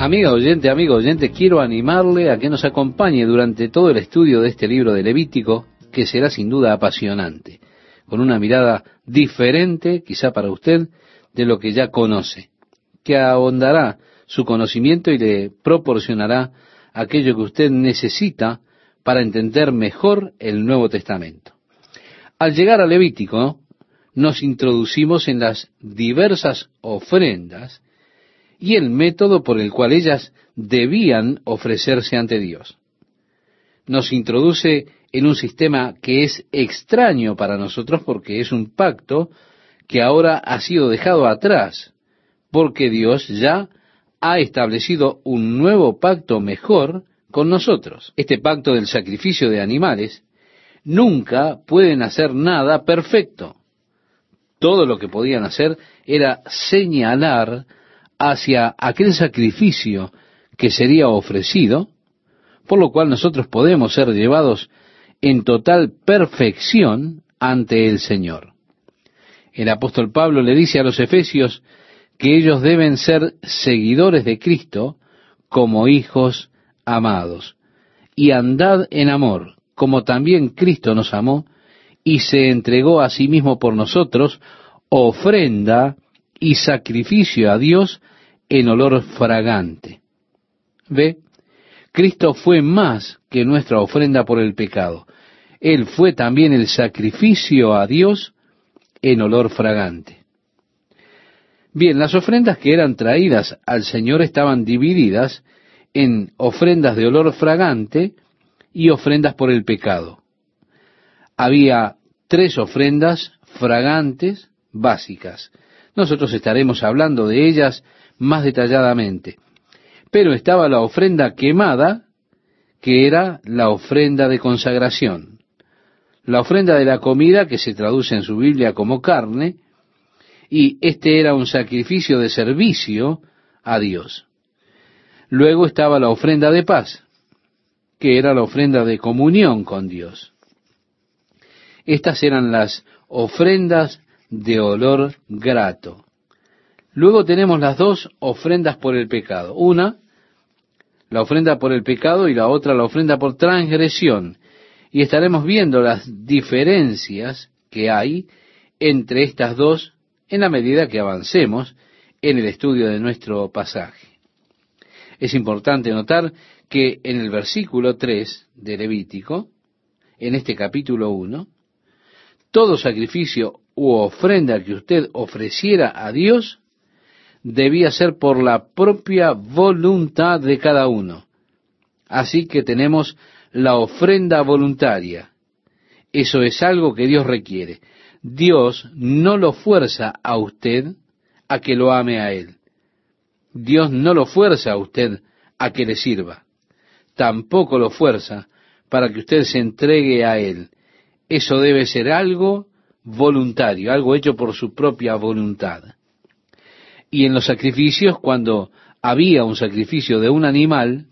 Amiga oyente, amigo oyente, quiero animarle a que nos acompañe durante todo el estudio de este libro de Levítico, que será sin duda apasionante, con una mirada diferente, quizá para usted, de lo que ya conoce, que ahondará su conocimiento y le proporcionará aquello que usted necesita para entender mejor el Nuevo Testamento. Al llegar a Levítico, nos introducimos en las diversas ofrendas y el método por el cual ellas debían ofrecerse ante Dios. Nos introduce en un sistema que es extraño para nosotros porque es un pacto que ahora ha sido dejado atrás, porque Dios ya ha establecido un nuevo pacto mejor con nosotros. Este pacto del sacrificio de animales nunca pueden hacer nada perfecto. Todo lo que podían hacer era señalar hacia aquel sacrificio que sería ofrecido, por lo cual nosotros podemos ser llevados en total perfección ante el Señor. El apóstol Pablo le dice a los efesios que ellos deben ser seguidores de Cristo como hijos amados, y andad en amor, como también Cristo nos amó y se entregó a sí mismo por nosotros, ofrenda y sacrificio a Dios en olor fragante. ¿Ve? Cristo fue más que nuestra ofrenda por el pecado. Él fue también el sacrificio a Dios en olor fragante. Bien, las ofrendas que eran traídas al Señor estaban divididas en ofrendas de olor fragante y ofrendas por el pecado. Había tres ofrendas fragantes básicas. Nosotros estaremos hablando de ellas más detalladamente. Pero estaba la ofrenda quemada, que era la ofrenda de consagración. La ofrenda de la comida, que se traduce en su Biblia como carne, y este era un sacrificio de servicio a Dios. Luego estaba la ofrenda de paz, que era la ofrenda de comunión con Dios. Estas eran las ofrendas de olor grato. Luego tenemos las dos ofrendas por el pecado. Una, la ofrenda por el pecado y la otra, la ofrenda por transgresión. Y estaremos viendo las diferencias que hay entre estas dos en la medida que avancemos en el estudio de nuestro pasaje. Es importante notar que en el versículo 3 de Levítico, en este capítulo 1, todo sacrificio ofrenda que usted ofreciera a Dios debía ser por la propia voluntad de cada uno. Así que tenemos la ofrenda voluntaria. Eso es algo que Dios requiere. Dios no lo fuerza a usted a que lo ame a Él. Dios no lo fuerza a usted a que le sirva. Tampoco lo fuerza para que usted se entregue a Él. Eso debe ser algo voluntario, algo hecho por su propia voluntad. Y en los sacrificios, cuando había un sacrificio de un animal,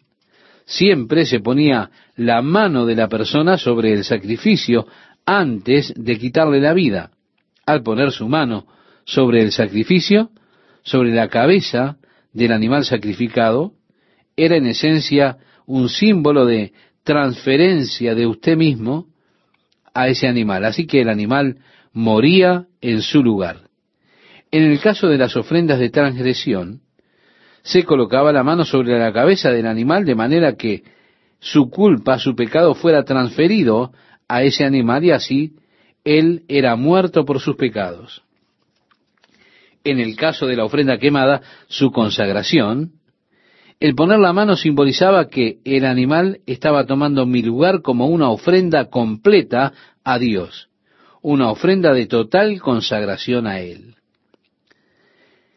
siempre se ponía la mano de la persona sobre el sacrificio antes de quitarle la vida. Al poner su mano sobre el sacrificio, sobre la cabeza del animal sacrificado, era en esencia un símbolo de transferencia de usted mismo a ese animal. Así que el animal moría en su lugar. En el caso de las ofrendas de transgresión, se colocaba la mano sobre la cabeza del animal de manera que su culpa, su pecado fuera transferido a ese animal y así él era muerto por sus pecados. En el caso de la ofrenda quemada, su consagración, el poner la mano simbolizaba que el animal estaba tomando mi lugar como una ofrenda completa a Dios, una ofrenda de total consagración a Él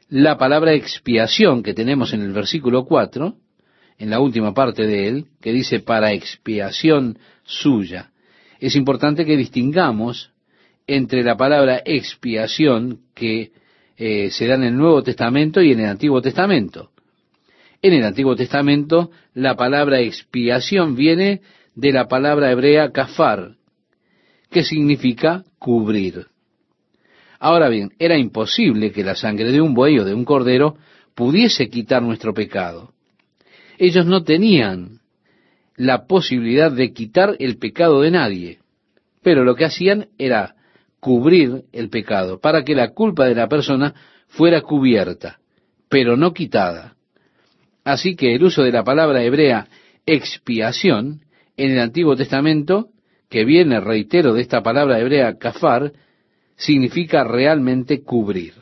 la palabra expiación que tenemos en el versículo 4, en la última parte de él, que dice para expiación suya. Es importante que distingamos entre la palabra expiación que eh, se da en el Nuevo Testamento y en el Antiguo Testamento. En el Antiguo Testamento la palabra expiación viene de la palabra hebrea kafar, que significa cubrir. Ahora bien, era imposible que la sangre de un buey o de un cordero pudiese quitar nuestro pecado. Ellos no tenían la posibilidad de quitar el pecado de nadie, pero lo que hacían era cubrir el pecado, para que la culpa de la persona fuera cubierta, pero no quitada. Así que el uso de la palabra hebrea expiación en el Antiguo Testamento, que viene, reitero, de esta palabra hebrea kafar, significa realmente cubrir.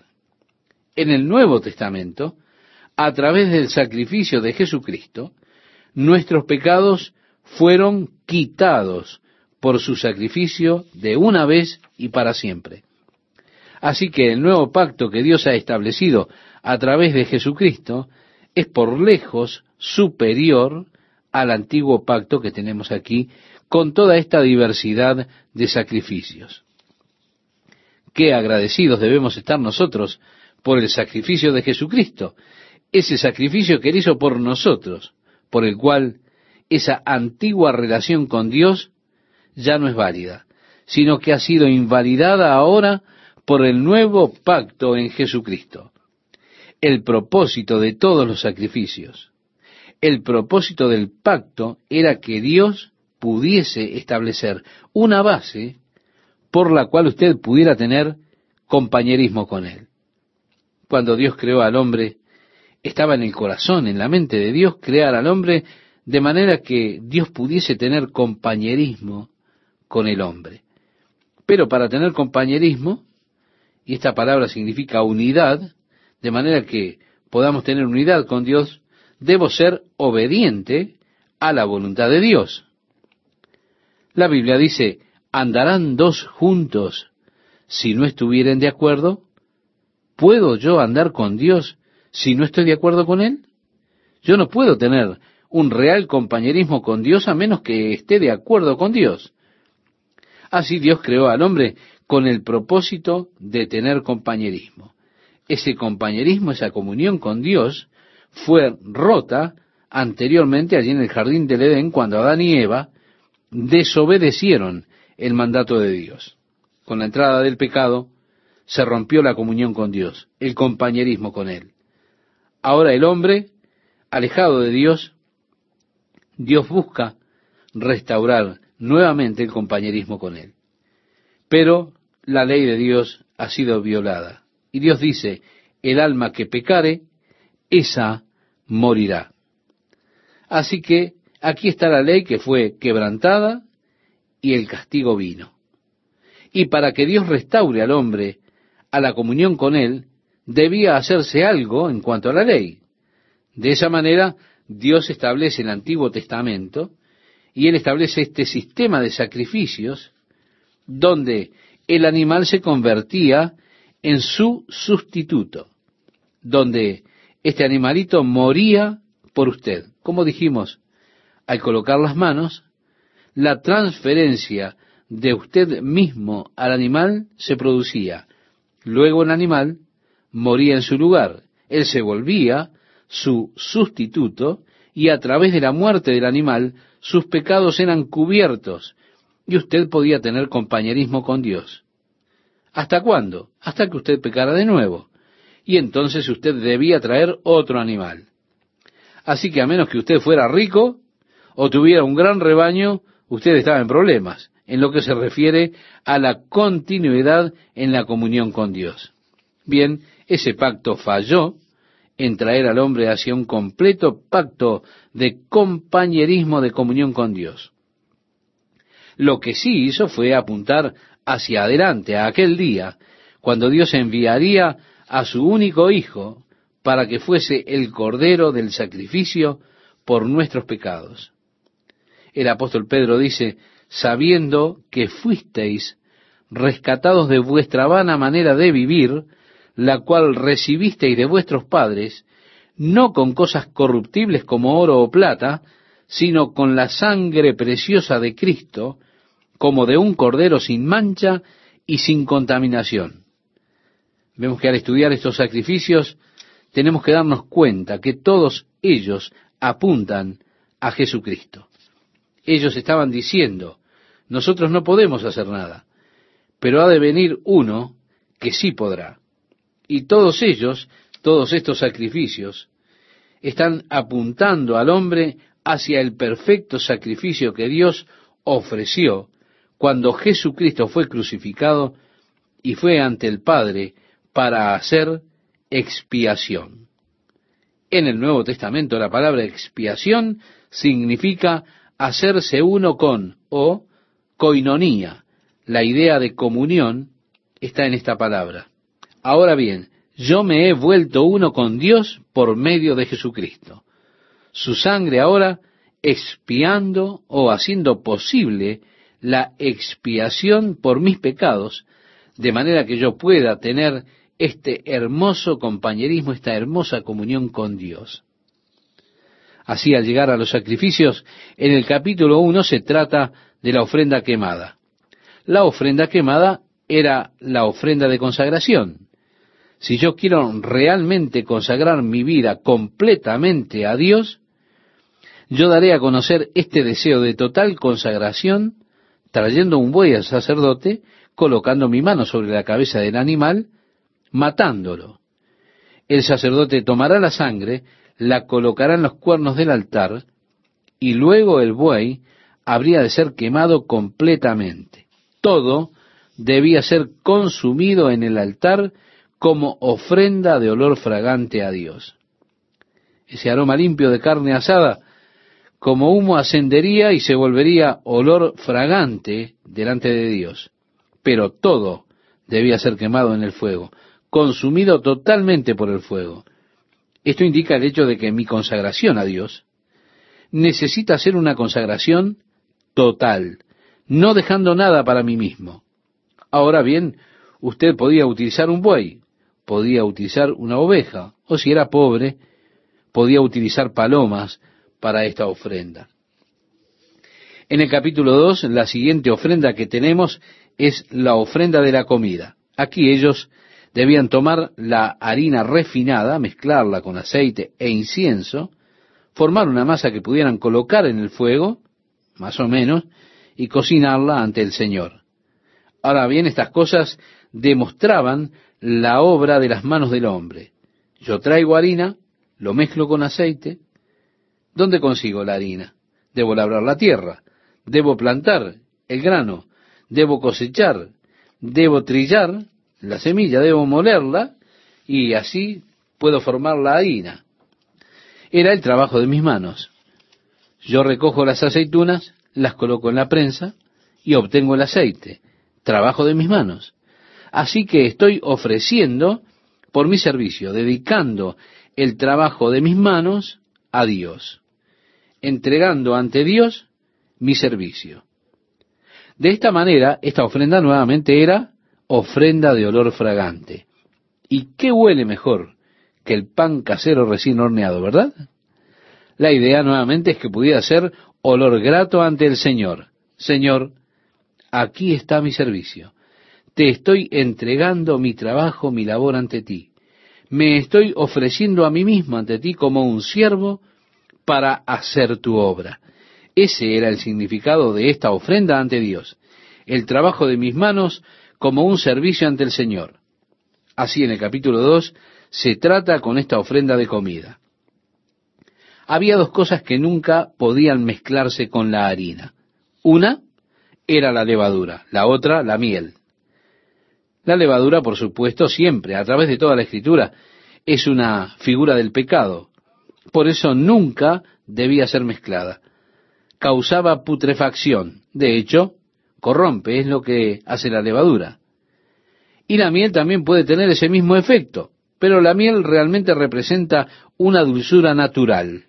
En el Nuevo Testamento, a través del sacrificio de Jesucristo, nuestros pecados fueron quitados por su sacrificio de una vez y para siempre. Así que el nuevo pacto que Dios ha establecido a través de Jesucristo es por lejos superior al antiguo pacto que tenemos aquí con toda esta diversidad de sacrificios. Qué agradecidos debemos estar nosotros por el sacrificio de Jesucristo, ese sacrificio que él hizo por nosotros, por el cual esa antigua relación con Dios ya no es válida, sino que ha sido invalidada ahora por el nuevo pacto en Jesucristo. El propósito de todos los sacrificios, el propósito del pacto era que Dios pudiese establecer una base por la cual usted pudiera tener compañerismo con Él. Cuando Dios creó al hombre, estaba en el corazón, en la mente de Dios, crear al hombre de manera que Dios pudiese tener compañerismo con el hombre. Pero para tener compañerismo, y esta palabra significa unidad, de manera que podamos tener unidad con Dios, debo ser obediente a la voluntad de Dios. La Biblia dice, ¿andarán dos juntos si no estuvieren de acuerdo? ¿Puedo yo andar con Dios si no estoy de acuerdo con Él? Yo no puedo tener un real compañerismo con Dios a menos que esté de acuerdo con Dios. Así Dios creó al hombre con el propósito de tener compañerismo. Ese compañerismo, esa comunión con Dios, fue rota anteriormente allí en el jardín del Edén cuando Adán y Eva desobedecieron el mandato de Dios. Con la entrada del pecado se rompió la comunión con Dios, el compañerismo con Él. Ahora el hombre, alejado de Dios, Dios busca restaurar nuevamente el compañerismo con Él. Pero la ley de Dios ha sido violada. Y Dios dice, el alma que pecare, esa morirá. Así que aquí está la ley que fue quebrantada y el castigo vino. Y para que Dios restaure al hombre a la comunión con Él, debía hacerse algo en cuanto a la ley. De esa manera, Dios establece el Antiguo Testamento y Él establece este sistema de sacrificios donde el animal se convertía en su sustituto, donde este animalito moría por usted. Como dijimos, al colocar las manos, la transferencia de usted mismo al animal se producía. Luego el animal moría en su lugar. Él se volvía su sustituto y a través de la muerte del animal sus pecados eran cubiertos y usted podía tener compañerismo con Dios. ¿Hasta cuándo? Hasta que usted pecara de nuevo. Y entonces usted debía traer otro animal. Así que a menos que usted fuera rico o tuviera un gran rebaño, usted estaba en problemas en lo que se refiere a la continuidad en la comunión con Dios. Bien, ese pacto falló en traer al hombre hacia un completo pacto de compañerismo de comunión con Dios. Lo que sí hizo fue apuntar hacia adelante, a aquel día, cuando Dios enviaría a su único Hijo para que fuese el Cordero del sacrificio por nuestros pecados. El apóstol Pedro dice, sabiendo que fuisteis rescatados de vuestra vana manera de vivir, la cual recibisteis de vuestros padres, no con cosas corruptibles como oro o plata, sino con la sangre preciosa de Cristo, como de un cordero sin mancha y sin contaminación. Vemos que al estudiar estos sacrificios tenemos que darnos cuenta que todos ellos apuntan a Jesucristo. Ellos estaban diciendo, nosotros no podemos hacer nada, pero ha de venir uno que sí podrá. Y todos ellos, todos estos sacrificios, están apuntando al hombre hacia el perfecto sacrificio que Dios ofreció cuando Jesucristo fue crucificado y fue ante el Padre para hacer expiación. En el Nuevo Testamento la palabra expiación significa hacerse uno con o coinonía. La idea de comunión está en esta palabra. Ahora bien, yo me he vuelto uno con Dios por medio de Jesucristo. Su sangre ahora expiando o haciendo posible la expiación por mis pecados, de manera que yo pueda tener este hermoso compañerismo, esta hermosa comunión con Dios. Así, al llegar a los sacrificios, en el capítulo 1 se trata de la ofrenda quemada. La ofrenda quemada era la ofrenda de consagración. Si yo quiero realmente consagrar mi vida completamente a Dios, yo daré a conocer este deseo de total consagración trayendo un buey al sacerdote, colocando mi mano sobre la cabeza del animal, matándolo. El sacerdote tomará la sangre, la colocará en los cuernos del altar, y luego el buey habría de ser quemado completamente. Todo debía ser consumido en el altar como ofrenda de olor fragante a Dios. Ese aroma limpio de carne asada como humo ascendería y se volvería olor fragante delante de Dios. Pero todo debía ser quemado en el fuego, consumido totalmente por el fuego. Esto indica el hecho de que mi consagración a Dios necesita ser una consagración total, no dejando nada para mí mismo. Ahora bien, usted podía utilizar un buey, podía utilizar una oveja, o si era pobre, podía utilizar palomas para esta ofrenda. En el capítulo 2, la siguiente ofrenda que tenemos es la ofrenda de la comida. Aquí ellos debían tomar la harina refinada, mezclarla con aceite e incienso, formar una masa que pudieran colocar en el fuego, más o menos, y cocinarla ante el Señor. Ahora bien, estas cosas demostraban la obra de las manos del hombre. Yo traigo harina, lo mezclo con aceite, ¿Dónde consigo la harina? Debo labrar la tierra, debo plantar el grano, debo cosechar, debo trillar la semilla, debo molerla y así puedo formar la harina. Era el trabajo de mis manos. Yo recojo las aceitunas, las coloco en la prensa y obtengo el aceite. Trabajo de mis manos. Así que estoy ofreciendo por mi servicio, dedicando el trabajo de mis manos a Dios entregando ante Dios mi servicio. De esta manera, esta ofrenda nuevamente era ofrenda de olor fragante. ¿Y qué huele mejor que el pan casero recién horneado, verdad? La idea nuevamente es que pudiera ser olor grato ante el Señor. Señor, aquí está mi servicio. Te estoy entregando mi trabajo, mi labor ante ti. Me estoy ofreciendo a mí mismo ante ti como un siervo para hacer tu obra. Ese era el significado de esta ofrenda ante Dios, el trabajo de mis manos como un servicio ante el Señor. Así en el capítulo 2 se trata con esta ofrenda de comida. Había dos cosas que nunca podían mezclarse con la harina. Una era la levadura, la otra la miel. La levadura, por supuesto, siempre, a través de toda la escritura, es una figura del pecado, por eso nunca debía ser mezclada. Causaba putrefacción. De hecho, corrompe, es lo que hace la levadura. Y la miel también puede tener ese mismo efecto, pero la miel realmente representa una dulzura natural.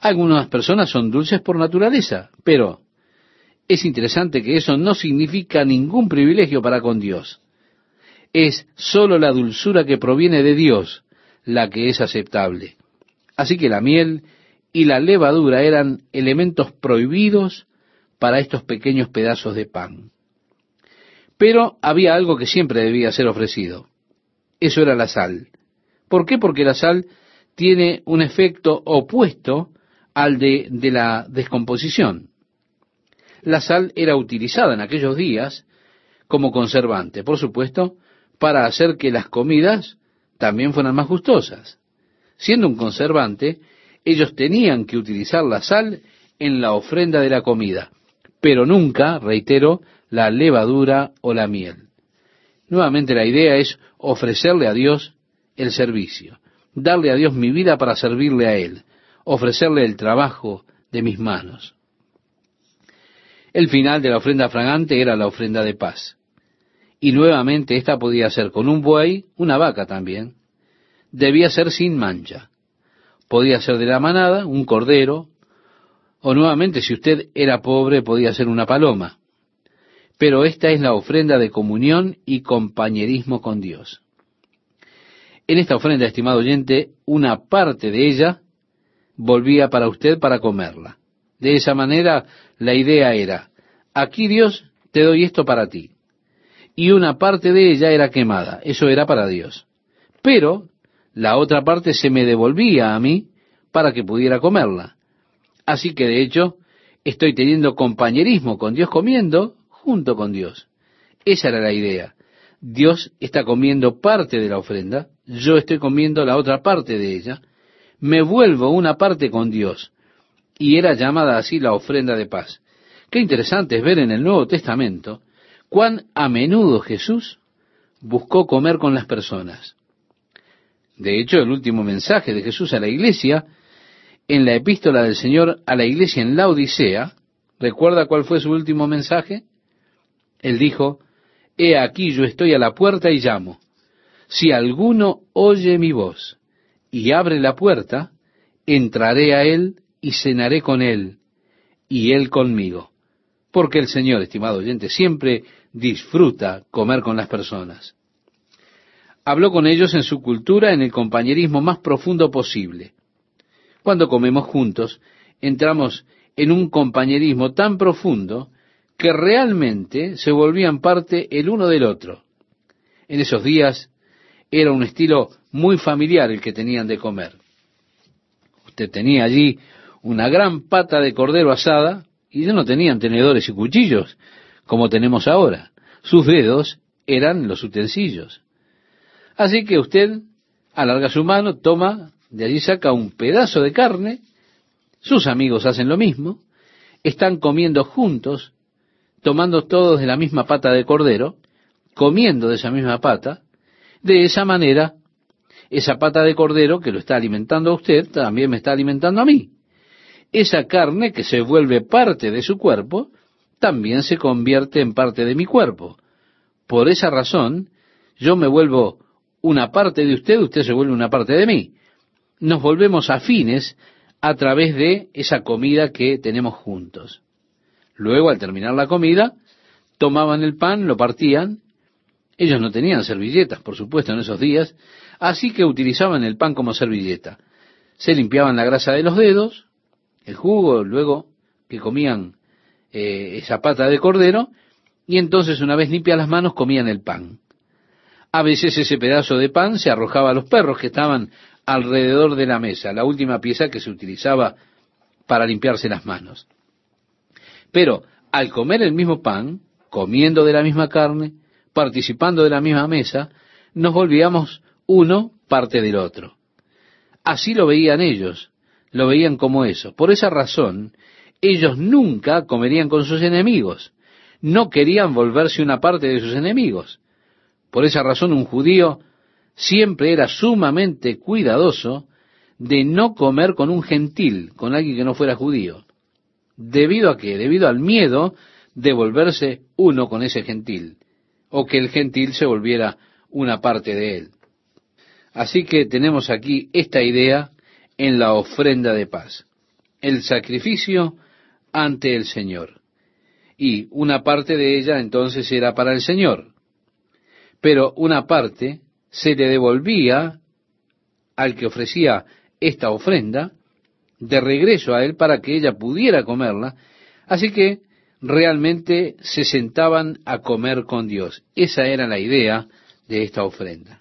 Algunas personas son dulces por naturaleza, pero es interesante que eso no significa ningún privilegio para con Dios. Es sólo la dulzura que proviene de Dios la que es aceptable. Así que la miel y la levadura eran elementos prohibidos para estos pequeños pedazos de pan. Pero había algo que siempre debía ser ofrecido. Eso era la sal. ¿Por qué? Porque la sal tiene un efecto opuesto al de, de la descomposición. La sal era utilizada en aquellos días como conservante, por supuesto, para hacer que las comidas también fueran más gustosas. Siendo un conservante, ellos tenían que utilizar la sal en la ofrenda de la comida, pero nunca, reitero, la levadura o la miel. Nuevamente la idea es ofrecerle a Dios el servicio, darle a Dios mi vida para servirle a Él, ofrecerle el trabajo de mis manos. El final de la ofrenda fragante era la ofrenda de paz. Y nuevamente esta podía ser con un buey, una vaca también. Debía ser sin mancha. Podía ser de la manada, un cordero, o nuevamente si usted era pobre podía ser una paloma. Pero esta es la ofrenda de comunión y compañerismo con Dios. En esta ofrenda, estimado oyente, una parte de ella volvía para usted para comerla. De esa manera, la idea era, aquí Dios, te doy esto para ti. Y una parte de ella era quemada, eso era para Dios. Pero la otra parte se me devolvía a mí para que pudiera comerla. Así que de hecho, estoy teniendo compañerismo con Dios comiendo junto con Dios. Esa era la idea. Dios está comiendo parte de la ofrenda, yo estoy comiendo la otra parte de ella, me vuelvo una parte con Dios y era llamada así la ofrenda de paz. Qué interesante es ver en el Nuevo Testamento cuán a menudo Jesús buscó comer con las personas. De hecho, el último mensaje de Jesús a la iglesia, en la epístola del Señor a la iglesia en la Odisea, ¿recuerda cuál fue su último mensaje? Él dijo, He aquí yo estoy a la puerta y llamo. Si alguno oye mi voz y abre la puerta, entraré a él y cenaré con él y él conmigo. Porque el Señor, estimado oyente, siempre disfruta comer con las personas. Habló con ellos en su cultura en el compañerismo más profundo posible. Cuando comemos juntos, entramos en un compañerismo tan profundo que realmente se volvían parte el uno del otro. En esos días era un estilo muy familiar el que tenían de comer. Usted tenía allí una gran pata de cordero asada y ellos no tenían tenedores y cuchillos como tenemos ahora. Sus dedos eran los utensilios. Así que usted alarga su mano, toma, de allí saca un pedazo de carne, sus amigos hacen lo mismo, están comiendo juntos, tomando todos de la misma pata de cordero, comiendo de esa misma pata, de esa manera, esa pata de cordero que lo está alimentando a usted, también me está alimentando a mí esa carne que se vuelve parte de su cuerpo, también se convierte en parte de mi cuerpo. Por esa razón, yo me vuelvo una parte de usted, usted se vuelve una parte de mí. Nos volvemos afines a través de esa comida que tenemos juntos. Luego, al terminar la comida, tomaban el pan, lo partían. Ellos no tenían servilletas, por supuesto, en esos días, así que utilizaban el pan como servilleta. Se limpiaban la grasa de los dedos, el jugo, luego que comían eh, esa pata de cordero, y entonces una vez limpias las manos comían el pan. A veces ese pedazo de pan se arrojaba a los perros que estaban alrededor de la mesa, la última pieza que se utilizaba para limpiarse las manos. Pero al comer el mismo pan, comiendo de la misma carne, participando de la misma mesa, nos volvíamos uno parte del otro. Así lo veían ellos, lo veían como eso. Por esa razón, ellos nunca comerían con sus enemigos. No querían volverse una parte de sus enemigos. Por esa razón, un judío siempre era sumamente cuidadoso de no comer con un gentil, con alguien que no fuera judío. ¿Debido a qué? Debido al miedo de volverse uno con ese gentil, o que el gentil se volviera una parte de él. Así que tenemos aquí esta idea en la ofrenda de paz, el sacrificio ante el Señor. Y una parte de ella entonces era para el Señor, pero una parte se le devolvía al que ofrecía esta ofrenda de regreso a él para que ella pudiera comerla, así que realmente se sentaban a comer con Dios. Esa era la idea de esta ofrenda.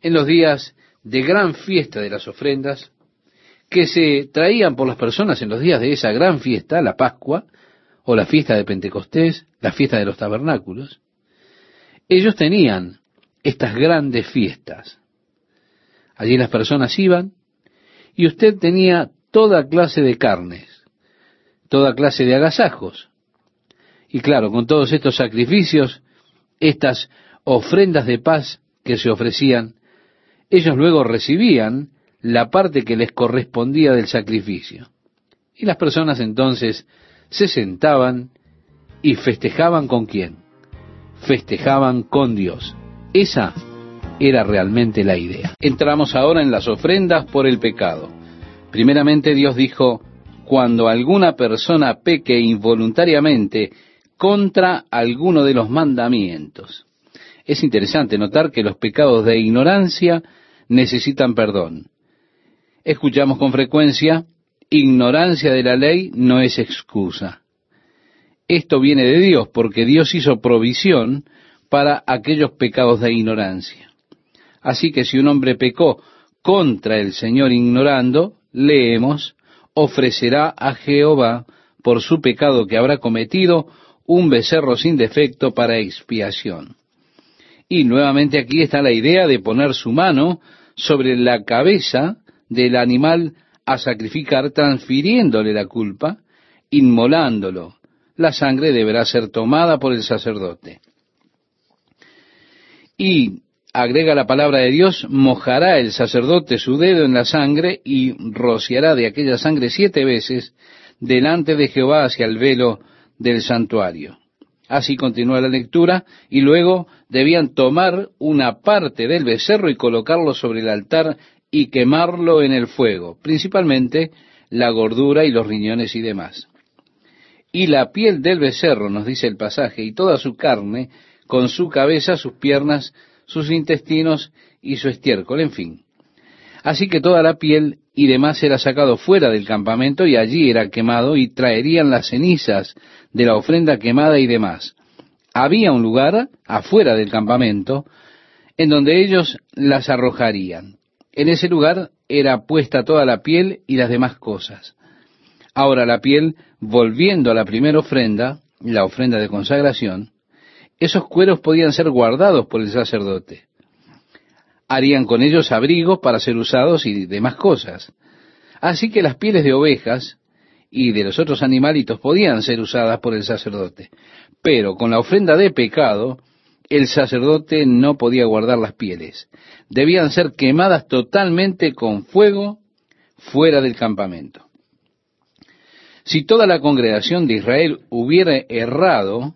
En los días de gran fiesta de las ofrendas que se traían por las personas en los días de esa gran fiesta, la Pascua, o la fiesta de Pentecostés, la fiesta de los tabernáculos, ellos tenían estas grandes fiestas. Allí las personas iban y usted tenía toda clase de carnes, toda clase de agasajos. Y claro, con todos estos sacrificios, estas ofrendas de paz que se ofrecían, ellos luego recibían la parte que les correspondía del sacrificio. Y las personas entonces se sentaban y festejaban con quién? Festejaban con Dios. Esa era realmente la idea. Entramos ahora en las ofrendas por el pecado. Primeramente Dios dijo, cuando alguna persona peque involuntariamente contra alguno de los mandamientos. Es interesante notar que los pecados de ignorancia necesitan perdón. Escuchamos con frecuencia, ignorancia de la ley no es excusa. Esto viene de Dios porque Dios hizo provisión para aquellos pecados de ignorancia. Así que si un hombre pecó contra el Señor ignorando, leemos, ofrecerá a Jehová por su pecado que habrá cometido un becerro sin defecto para expiación. Y nuevamente aquí está la idea de poner su mano sobre la cabeza del animal a sacrificar, transfiriéndole la culpa, inmolándolo. La sangre deberá ser tomada por el sacerdote. Y agrega la palabra de Dios, mojará el sacerdote su dedo en la sangre y rociará de aquella sangre siete veces delante de Jehová hacia el velo del santuario. Así continúa la lectura y luego debían tomar una parte del becerro y colocarlo sobre el altar y quemarlo en el fuego, principalmente la gordura y los riñones y demás. Y la piel del becerro, nos dice el pasaje, y toda su carne, con su cabeza, sus piernas, sus intestinos y su estiércol, en fin. Así que toda la piel y demás era sacado fuera del campamento y allí era quemado y traerían las cenizas de la ofrenda quemada y demás. Había un lugar afuera del campamento en donde ellos las arrojarían. En ese lugar era puesta toda la piel y las demás cosas. Ahora la piel, volviendo a la primera ofrenda, la ofrenda de consagración, esos cueros podían ser guardados por el sacerdote. Harían con ellos abrigos para ser usados y demás cosas. Así que las pieles de ovejas y de los otros animalitos podían ser usadas por el sacerdote. Pero con la ofrenda de pecado, el sacerdote no podía guardar las pieles. Debían ser quemadas totalmente con fuego fuera del campamento. Si toda la congregación de Israel hubiera errado,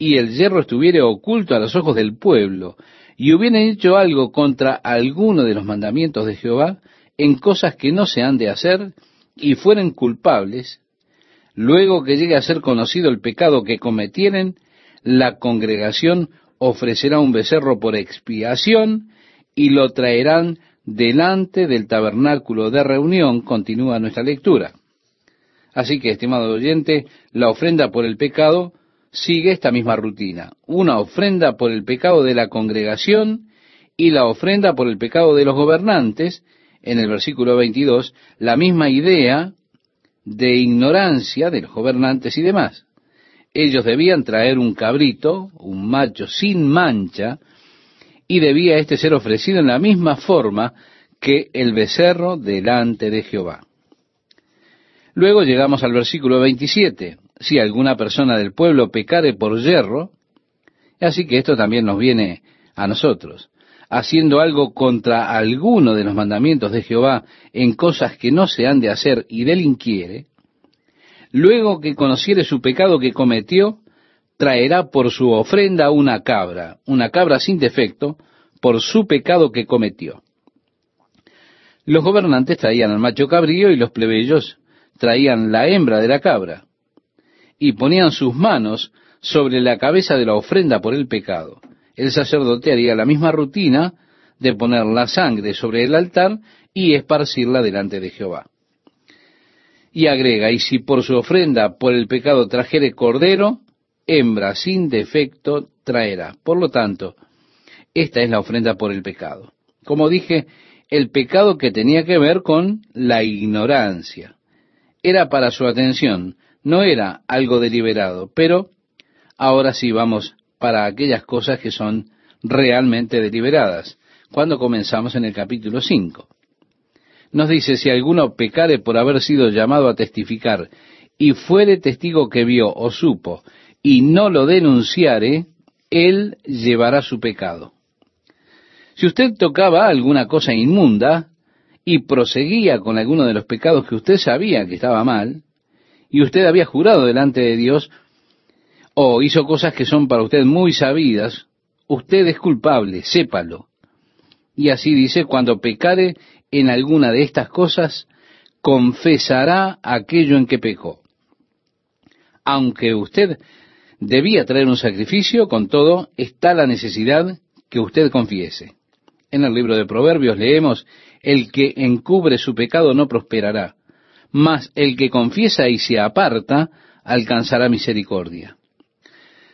y el hierro estuviera oculto a los ojos del pueblo, y hubieran hecho algo contra alguno de los mandamientos de Jehová, en cosas que no se han de hacer, y fueren culpables, luego que llegue a ser conocido el pecado que cometieren, la congregación ofrecerá un becerro por expiación y lo traerán delante del tabernáculo de reunión, continúa nuestra lectura. Así que, estimado oyente, la ofrenda por el pecado sigue esta misma rutina. Una ofrenda por el pecado de la congregación y la ofrenda por el pecado de los gobernantes, en el versículo 22, la misma idea de ignorancia de los gobernantes y demás. Ellos debían traer un cabrito, un macho sin mancha, y debía éste ser ofrecido en la misma forma que el becerro delante de Jehová. Luego llegamos al versículo 27 si alguna persona del pueblo pecare por yerro, así que esto también nos viene a nosotros, haciendo algo contra alguno de los mandamientos de Jehová en cosas que no se han de hacer y delinquiere, luego que conociere su pecado que cometió, traerá por su ofrenda una cabra, una cabra sin defecto, por su pecado que cometió. Los gobernantes traían al macho cabrío y los plebeyos traían la hembra de la cabra y ponían sus manos sobre la cabeza de la ofrenda por el pecado. El sacerdote haría la misma rutina de poner la sangre sobre el altar y esparcirla delante de Jehová. Y agrega, y si por su ofrenda por el pecado trajere cordero, hembra sin defecto traerá. Por lo tanto, esta es la ofrenda por el pecado. Como dije, el pecado que tenía que ver con la ignorancia. Era para su atención, no era algo deliberado, pero ahora sí vamos para aquellas cosas que son realmente deliberadas. cuando comenzamos en el capítulo 5. Nos dice, si alguno pecare por haber sido llamado a testificar y fuere testigo que vio o supo y no lo denunciare, él llevará su pecado. Si usted tocaba alguna cosa inmunda y proseguía con alguno de los pecados que usted sabía que estaba mal, y usted había jurado delante de Dios, o hizo cosas que son para usted muy sabidas, usted es culpable, sépalo. Y así dice, cuando pecare en alguna de estas cosas, confesará aquello en que pecó. Aunque usted debía traer un sacrificio, con todo está la necesidad que usted confiese. En el libro de Proverbios leemos, el que encubre su pecado no prosperará, mas el que confiesa y se aparta alcanzará misericordia.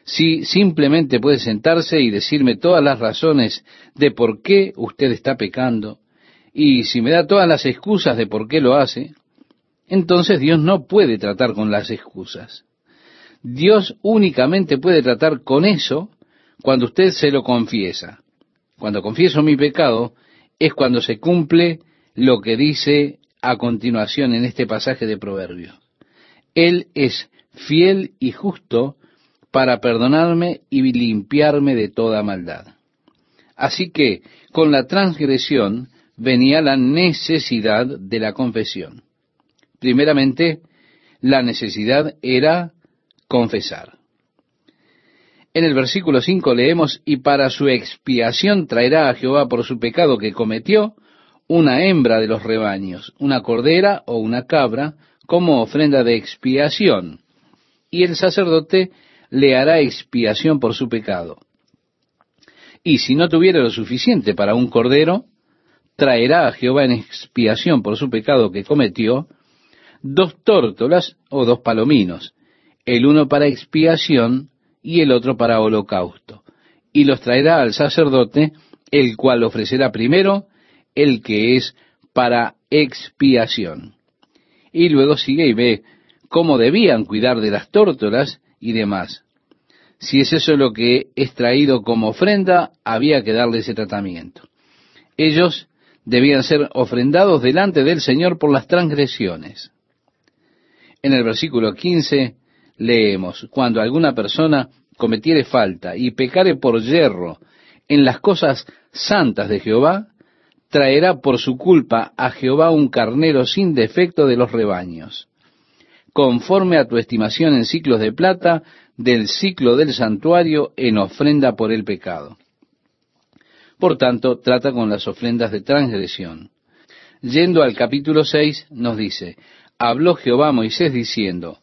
Si simplemente puede sentarse y decirme todas las razones de por qué usted está pecando, y si me da todas las excusas de por qué lo hace, entonces Dios no puede tratar con las excusas. Dios únicamente puede tratar con eso cuando usted se lo confiesa. Cuando confieso mi pecado es cuando se cumple lo que dice a continuación en este pasaje de Proverbios. Él es fiel y justo para perdonarme y limpiarme de toda maldad. Así que con la transgresión venía la necesidad de la confesión. Primeramente, la necesidad era confesar. En el versículo 5 leemos, y para su expiación traerá a Jehová por su pecado que cometió una hembra de los rebaños, una cordera o una cabra, como ofrenda de expiación, y el sacerdote le hará expiación por su pecado. Y si no tuviera lo suficiente para un cordero, traerá a Jehová en expiación por su pecado que cometió dos tórtolas o dos palominos, el uno para expiación y el otro para holocausto. Y los traerá al sacerdote, el cual ofrecerá primero el que es para expiación. Y luego sigue y ve cómo debían cuidar de las tórtolas y demás. Si es eso lo que es traído como ofrenda, había que darle ese tratamiento. Ellos debían ser ofrendados delante del Señor por las transgresiones. En el versículo 15 leemos, cuando alguna persona cometiere falta y pecare por yerro en las cosas santas de Jehová, traerá por su culpa a Jehová un carnero sin defecto de los rebaños, conforme a tu estimación en ciclos de plata, del ciclo del santuario en ofrenda por el pecado. Por tanto, trata con las ofrendas de transgresión. Yendo al capítulo 6, nos dice, habló Jehová a Moisés diciendo,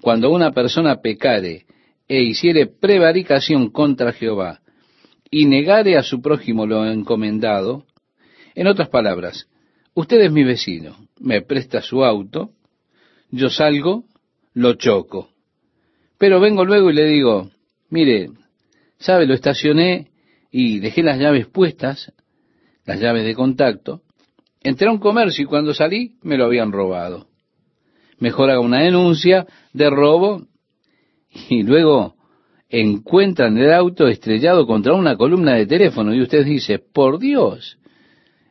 cuando una persona pecare e hiciere prevaricación contra Jehová y negare a su prójimo lo encomendado, en otras palabras, usted es mi vecino, me presta su auto, yo salgo, lo choco, pero vengo luego y le digo, mire, sabe, lo estacioné y dejé las llaves puestas, las llaves de contacto, entré a un comercio y cuando salí me lo habían robado. Mejor haga una denuncia de robo y luego encuentran el auto estrellado contra una columna de teléfono y usted dice, por Dios,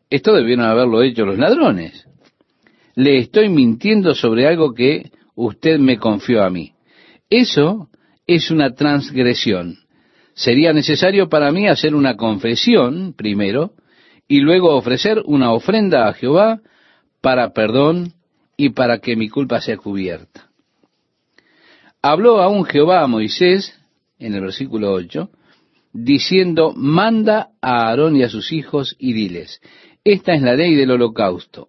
esto debieron haberlo hecho los ladrones. Le estoy mintiendo sobre algo que usted me confió a mí. Eso es una transgresión. Sería necesario para mí hacer una confesión primero y luego ofrecer una ofrenda a Jehová para perdón y para que mi culpa sea cubierta. Habló aún Jehová a Moisés, en el versículo 8, diciendo, manda a Aarón y a sus hijos y diles, esta es la ley del holocausto.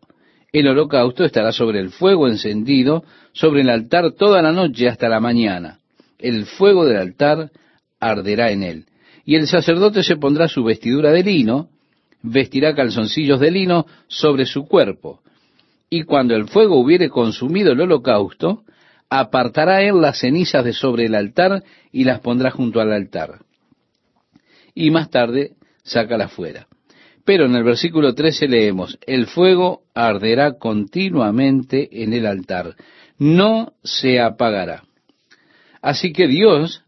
El holocausto estará sobre el fuego encendido, sobre el altar toda la noche hasta la mañana. El fuego del altar arderá en él. Y el sacerdote se pondrá su vestidura de lino, vestirá calzoncillos de lino sobre su cuerpo, y cuando el fuego hubiere consumido el holocausto, apartará él las cenizas de sobre el altar y las pondrá junto al altar. Y más tarde sácalas fuera. Pero en el versículo 13 leemos, el fuego arderá continuamente en el altar, no se apagará. Así que Dios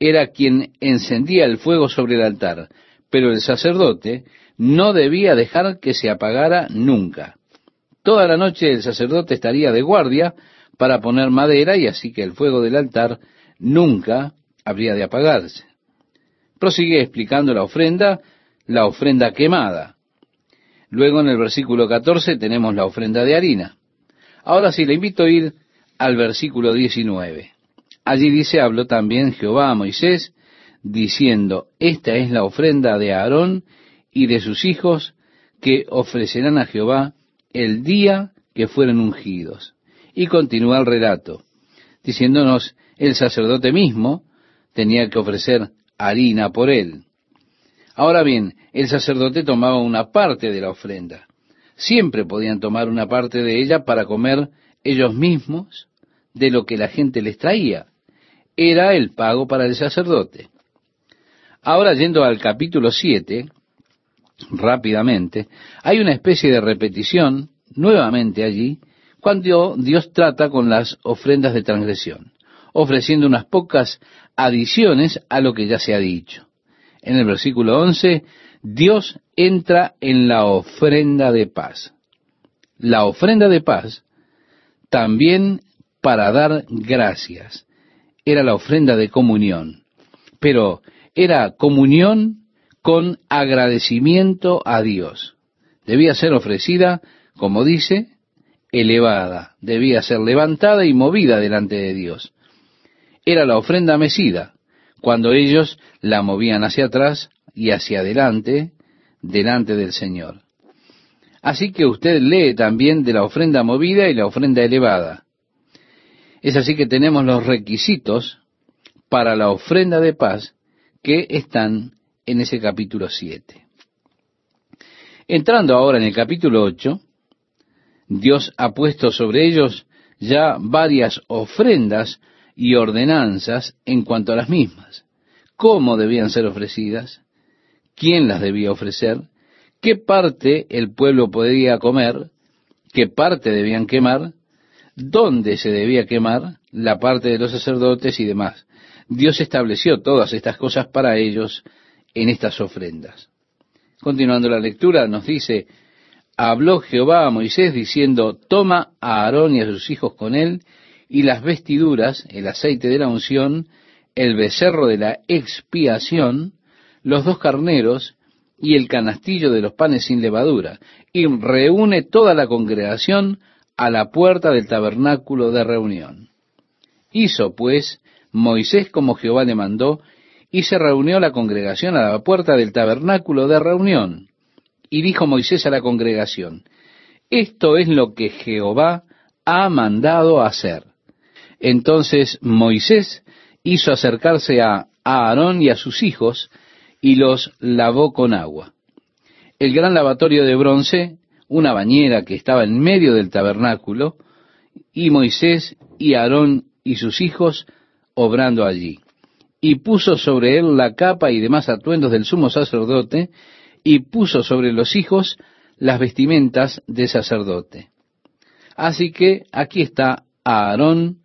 era quien encendía el fuego sobre el altar, pero el sacerdote no debía dejar que se apagara nunca. Toda la noche el sacerdote estaría de guardia para poner madera y así que el fuego del altar nunca habría de apagarse. Prosigue explicando la ofrenda, la ofrenda quemada. Luego en el versículo 14 tenemos la ofrenda de harina. Ahora sí, le invito a ir al versículo 19. Allí dice, habló también Jehová a Moisés, diciendo, esta es la ofrenda de Aarón y de sus hijos que ofrecerán a Jehová el día que fueren ungidos. Y continúa el relato, diciéndonos, el sacerdote mismo tenía que ofrecer harina por él. Ahora bien, el sacerdote tomaba una parte de la ofrenda. Siempre podían tomar una parte de ella para comer ellos mismos de lo que la gente les traía. Era el pago para el sacerdote. Ahora yendo al capítulo 7, rápidamente, hay una especie de repetición nuevamente allí cuando Dios trata con las ofrendas de transgresión, ofreciendo unas pocas adiciones a lo que ya se ha dicho. En el versículo 11, Dios entra en la ofrenda de paz. La ofrenda de paz también para dar gracias. Era la ofrenda de comunión. Pero era comunión con agradecimiento a Dios. Debía ser ofrecida, como dice, elevada, debía ser levantada y movida delante de Dios. Era la ofrenda mecida, cuando ellos la movían hacia atrás y hacia adelante, delante del Señor. Así que usted lee también de la ofrenda movida y la ofrenda elevada. Es así que tenemos los requisitos para la ofrenda de paz que están en ese capítulo 7. Entrando ahora en el capítulo 8, Dios ha puesto sobre ellos ya varias ofrendas y ordenanzas en cuanto a las mismas. ¿Cómo debían ser ofrecidas? ¿Quién las debía ofrecer? ¿Qué parte el pueblo podía comer? ¿Qué parte debían quemar? ¿Dónde se debía quemar? La parte de los sacerdotes y demás. Dios estableció todas estas cosas para ellos en estas ofrendas. Continuando la lectura, nos dice, habló Jehová a Moisés diciendo, toma a Aarón y a sus hijos con él, y las vestiduras, el aceite de la unción, el becerro de la expiación, los dos carneros y el canastillo de los panes sin levadura, y reúne toda la congregación a la puerta del tabernáculo de reunión. Hizo pues Moisés como Jehová le mandó, y se reunió la congregación a la puerta del tabernáculo de reunión. Y dijo Moisés a la congregación, esto es lo que Jehová ha mandado hacer. Entonces Moisés hizo acercarse a Aarón y a sus hijos y los lavó con agua. El gran lavatorio de bronce, una bañera que estaba en medio del tabernáculo, y Moisés y Aarón y sus hijos obrando allí y puso sobre él la capa y demás atuendos del sumo sacerdote, y puso sobre los hijos las vestimentas de sacerdote. Así que aquí está Aarón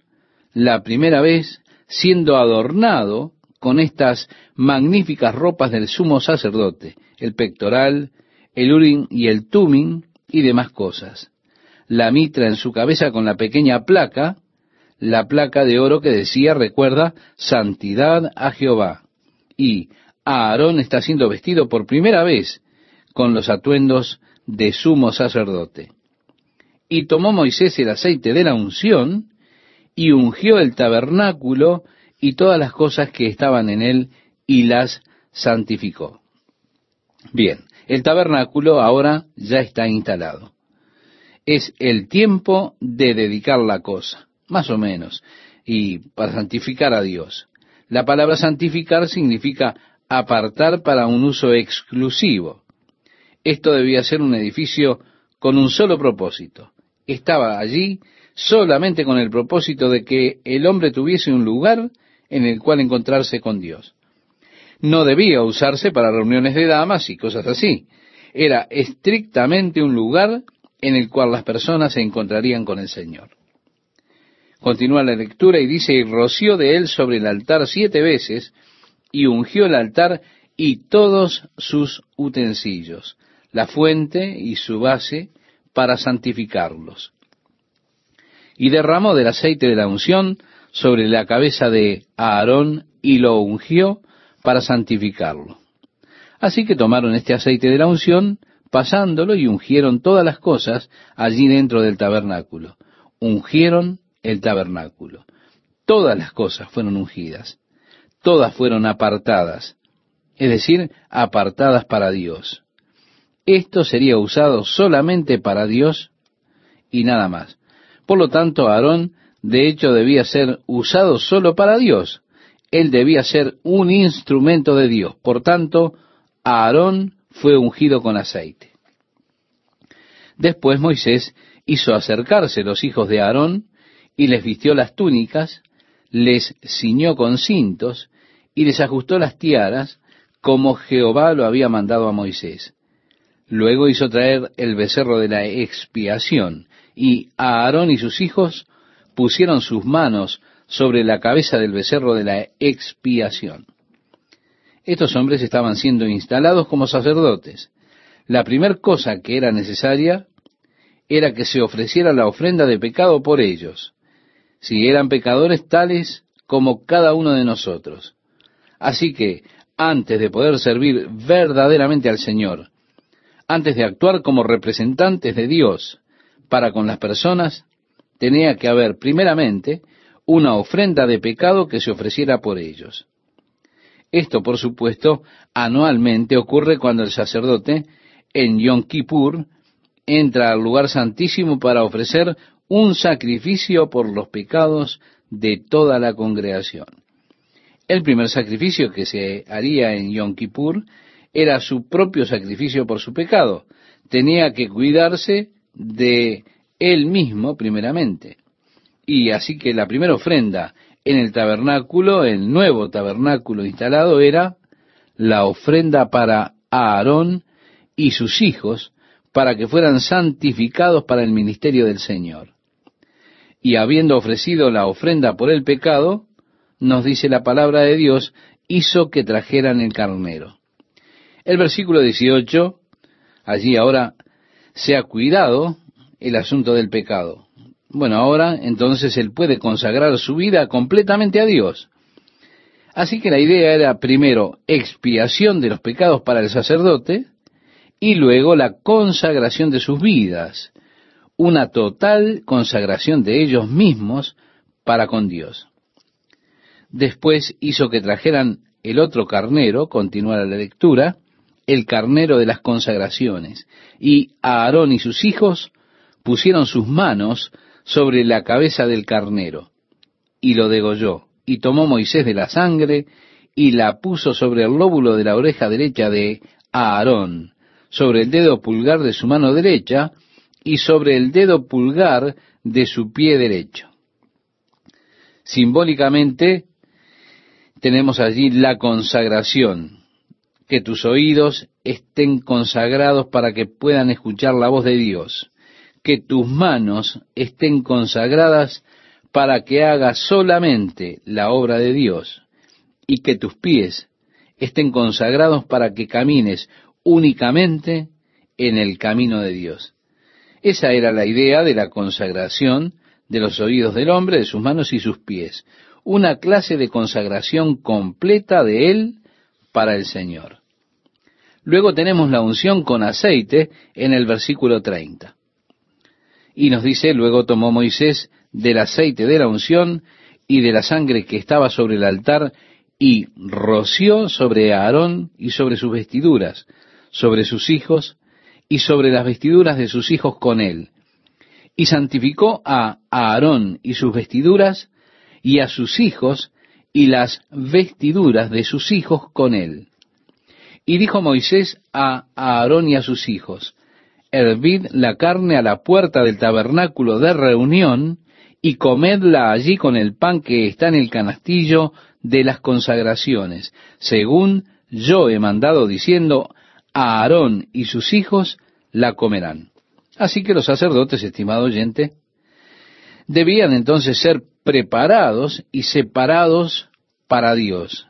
la primera vez siendo adornado con estas magníficas ropas del sumo sacerdote, el pectoral, el urim y el tumim y demás cosas. La mitra en su cabeza con la pequeña placa, la placa de oro que decía, recuerda, santidad a Jehová. Y Aarón está siendo vestido por primera vez con los atuendos de sumo sacerdote. Y tomó Moisés el aceite de la unción y ungió el tabernáculo y todas las cosas que estaban en él y las santificó. Bien, el tabernáculo ahora ya está instalado. Es el tiempo de dedicar la cosa más o menos, y para santificar a Dios. La palabra santificar significa apartar para un uso exclusivo. Esto debía ser un edificio con un solo propósito. Estaba allí solamente con el propósito de que el hombre tuviese un lugar en el cual encontrarse con Dios. No debía usarse para reuniones de damas y cosas así. Era estrictamente un lugar en el cual las personas se encontrarían con el Señor. Continúa la lectura y dice, y roció de él sobre el altar siete veces, y ungió el altar y todos sus utensilios, la fuente y su base para santificarlos. Y derramó del aceite de la unción sobre la cabeza de Aarón y lo ungió para santificarlo. Así que tomaron este aceite de la unción, pasándolo y ungieron todas las cosas allí dentro del tabernáculo. Ungieron el tabernáculo. Todas las cosas fueron ungidas. Todas fueron apartadas. Es decir, apartadas para Dios. Esto sería usado solamente para Dios y nada más. Por lo tanto, Aarón de hecho debía ser usado solo para Dios. Él debía ser un instrumento de Dios. Por tanto, Aarón fue ungido con aceite. Después Moisés hizo acercarse los hijos de Aarón y les vistió las túnicas, les ciñó con cintos y les ajustó las tiaras como Jehová lo había mandado a Moisés. Luego hizo traer el becerro de la expiación y Aarón y sus hijos pusieron sus manos sobre la cabeza del becerro de la expiación. Estos hombres estaban siendo instalados como sacerdotes. La primera cosa que era necesaria era que se ofreciera la ofrenda de pecado por ellos, si eran pecadores tales como cada uno de nosotros. Así que, antes de poder servir verdaderamente al Señor, antes de actuar como representantes de Dios para con las personas, tenía que haber primeramente una ofrenda de pecado que se ofreciera por ellos. Esto, por supuesto, anualmente ocurre cuando el sacerdote en Yom Kippur entra al lugar santísimo para ofrecer un sacrificio por los pecados de toda la congregación. El primer sacrificio que se haría en Yom Kippur era su propio sacrificio por su pecado. Tenía que cuidarse de él mismo primeramente. Y así que la primera ofrenda en el tabernáculo, el nuevo tabernáculo instalado, era la ofrenda para Aarón y sus hijos, para que fueran santificados para el ministerio del Señor. Y habiendo ofrecido la ofrenda por el pecado, nos dice la palabra de Dios, hizo que trajeran el carnero. El versículo 18, allí ahora, se ha cuidado el asunto del pecado. Bueno, ahora entonces él puede consagrar su vida completamente a Dios. Así que la idea era primero expiación de los pecados para el sacerdote y luego la consagración de sus vidas, una total consagración de ellos mismos para con Dios. Después hizo que trajeran el otro carnero, continuara la lectura, el carnero de las consagraciones, y Aarón y sus hijos pusieron sus manos sobre la cabeza del carnero, y lo degolló, y tomó Moisés de la sangre, y la puso sobre el lóbulo de la oreja derecha de Aarón, sobre el dedo pulgar de su mano derecha, y sobre el dedo pulgar de su pie derecho. Simbólicamente tenemos allí la consagración, que tus oídos estén consagrados para que puedan escuchar la voz de Dios que tus manos estén consagradas para que hagas solamente la obra de Dios y que tus pies estén consagrados para que camines únicamente en el camino de Dios. Esa era la idea de la consagración de los oídos del hombre, de sus manos y sus pies. Una clase de consagración completa de él para el Señor. Luego tenemos la unción con aceite en el versículo 30. Y nos dice, luego tomó Moisés del aceite de la unción y de la sangre que estaba sobre el altar y roció sobre Aarón y sobre sus vestiduras, sobre sus hijos y sobre las vestiduras de sus hijos con él. Y santificó a Aarón y sus vestiduras y a sus hijos y las vestiduras de sus hijos con él. Y dijo Moisés a Aarón y a sus hijos, hervid la carne a la puerta del tabernáculo de reunión y comedla allí con el pan que está en el canastillo de las consagraciones, según yo he mandado diciendo, Aarón y sus hijos la comerán. Así que los sacerdotes, estimado oyente, debían entonces ser preparados y separados para Dios.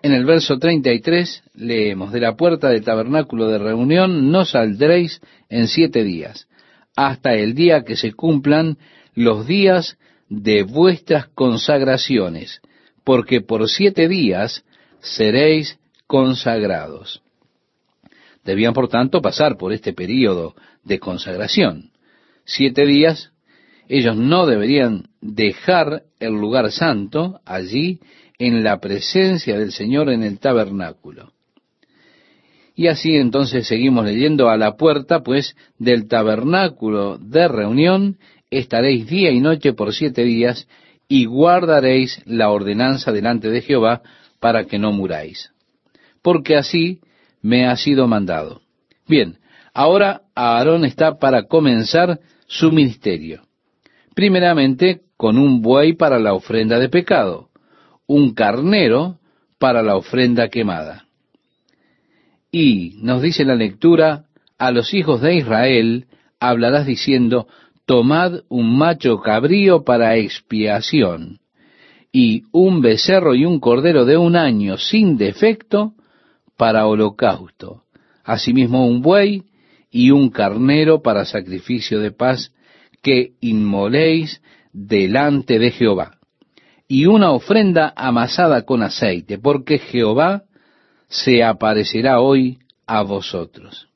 En el verso 33 leemos, de la puerta del tabernáculo de reunión no saldréis en siete días, hasta el día que se cumplan los días de vuestras consagraciones, porque por siete días seréis consagrados. Debían, por tanto, pasar por este período de consagración. Siete días, ellos no deberían dejar el lugar santo allí en la presencia del Señor en el tabernáculo. Y así entonces seguimos leyendo a la puerta, pues del tabernáculo de reunión estaréis día y noche por siete días y guardaréis la ordenanza delante de Jehová para que no muráis. Porque así me ha sido mandado. Bien, ahora Aarón está para comenzar su ministerio. Primeramente con un buey para la ofrenda de pecado, un carnero para la ofrenda quemada. Y nos dice la lectura, a los hijos de Israel hablarás diciendo, tomad un macho cabrío para expiación, y un becerro y un cordero de un año sin defecto para holocausto, asimismo un buey y un carnero para sacrificio de paz que inmoléis delante de Jehová, y una ofrenda amasada con aceite, porque Jehová se aparecerá hoy a vosotros.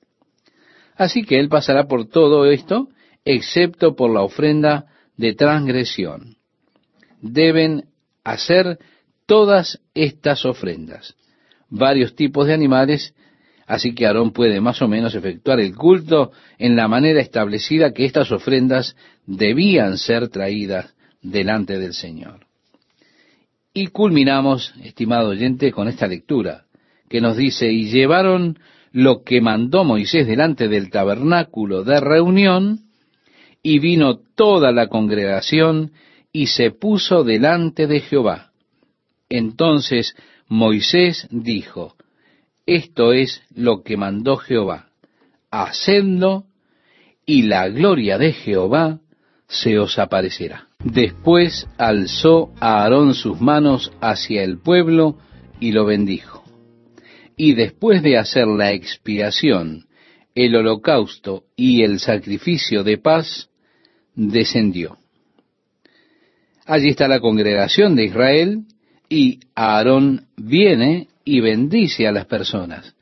Así que él pasará por todo esto, excepto por la ofrenda de transgresión. Deben hacer todas estas ofrendas, varios tipos de animales, así que Aarón puede más o menos efectuar el culto en la manera establecida que estas ofrendas debían ser traídas delante del Señor. Y culminamos, estimado oyente, con esta lectura que nos dice, y llevaron lo que mandó Moisés delante del tabernáculo de reunión, y vino toda la congregación y se puso delante de Jehová. Entonces Moisés dijo, esto es lo que mandó Jehová, hacedlo y la gloria de Jehová se os aparecerá. Después alzó a Aarón sus manos hacia el pueblo y lo bendijo. Y después de hacer la expiación, el holocausto y el sacrificio de paz, descendió. Allí está la congregación de Israel y Aarón viene y bendice a las personas.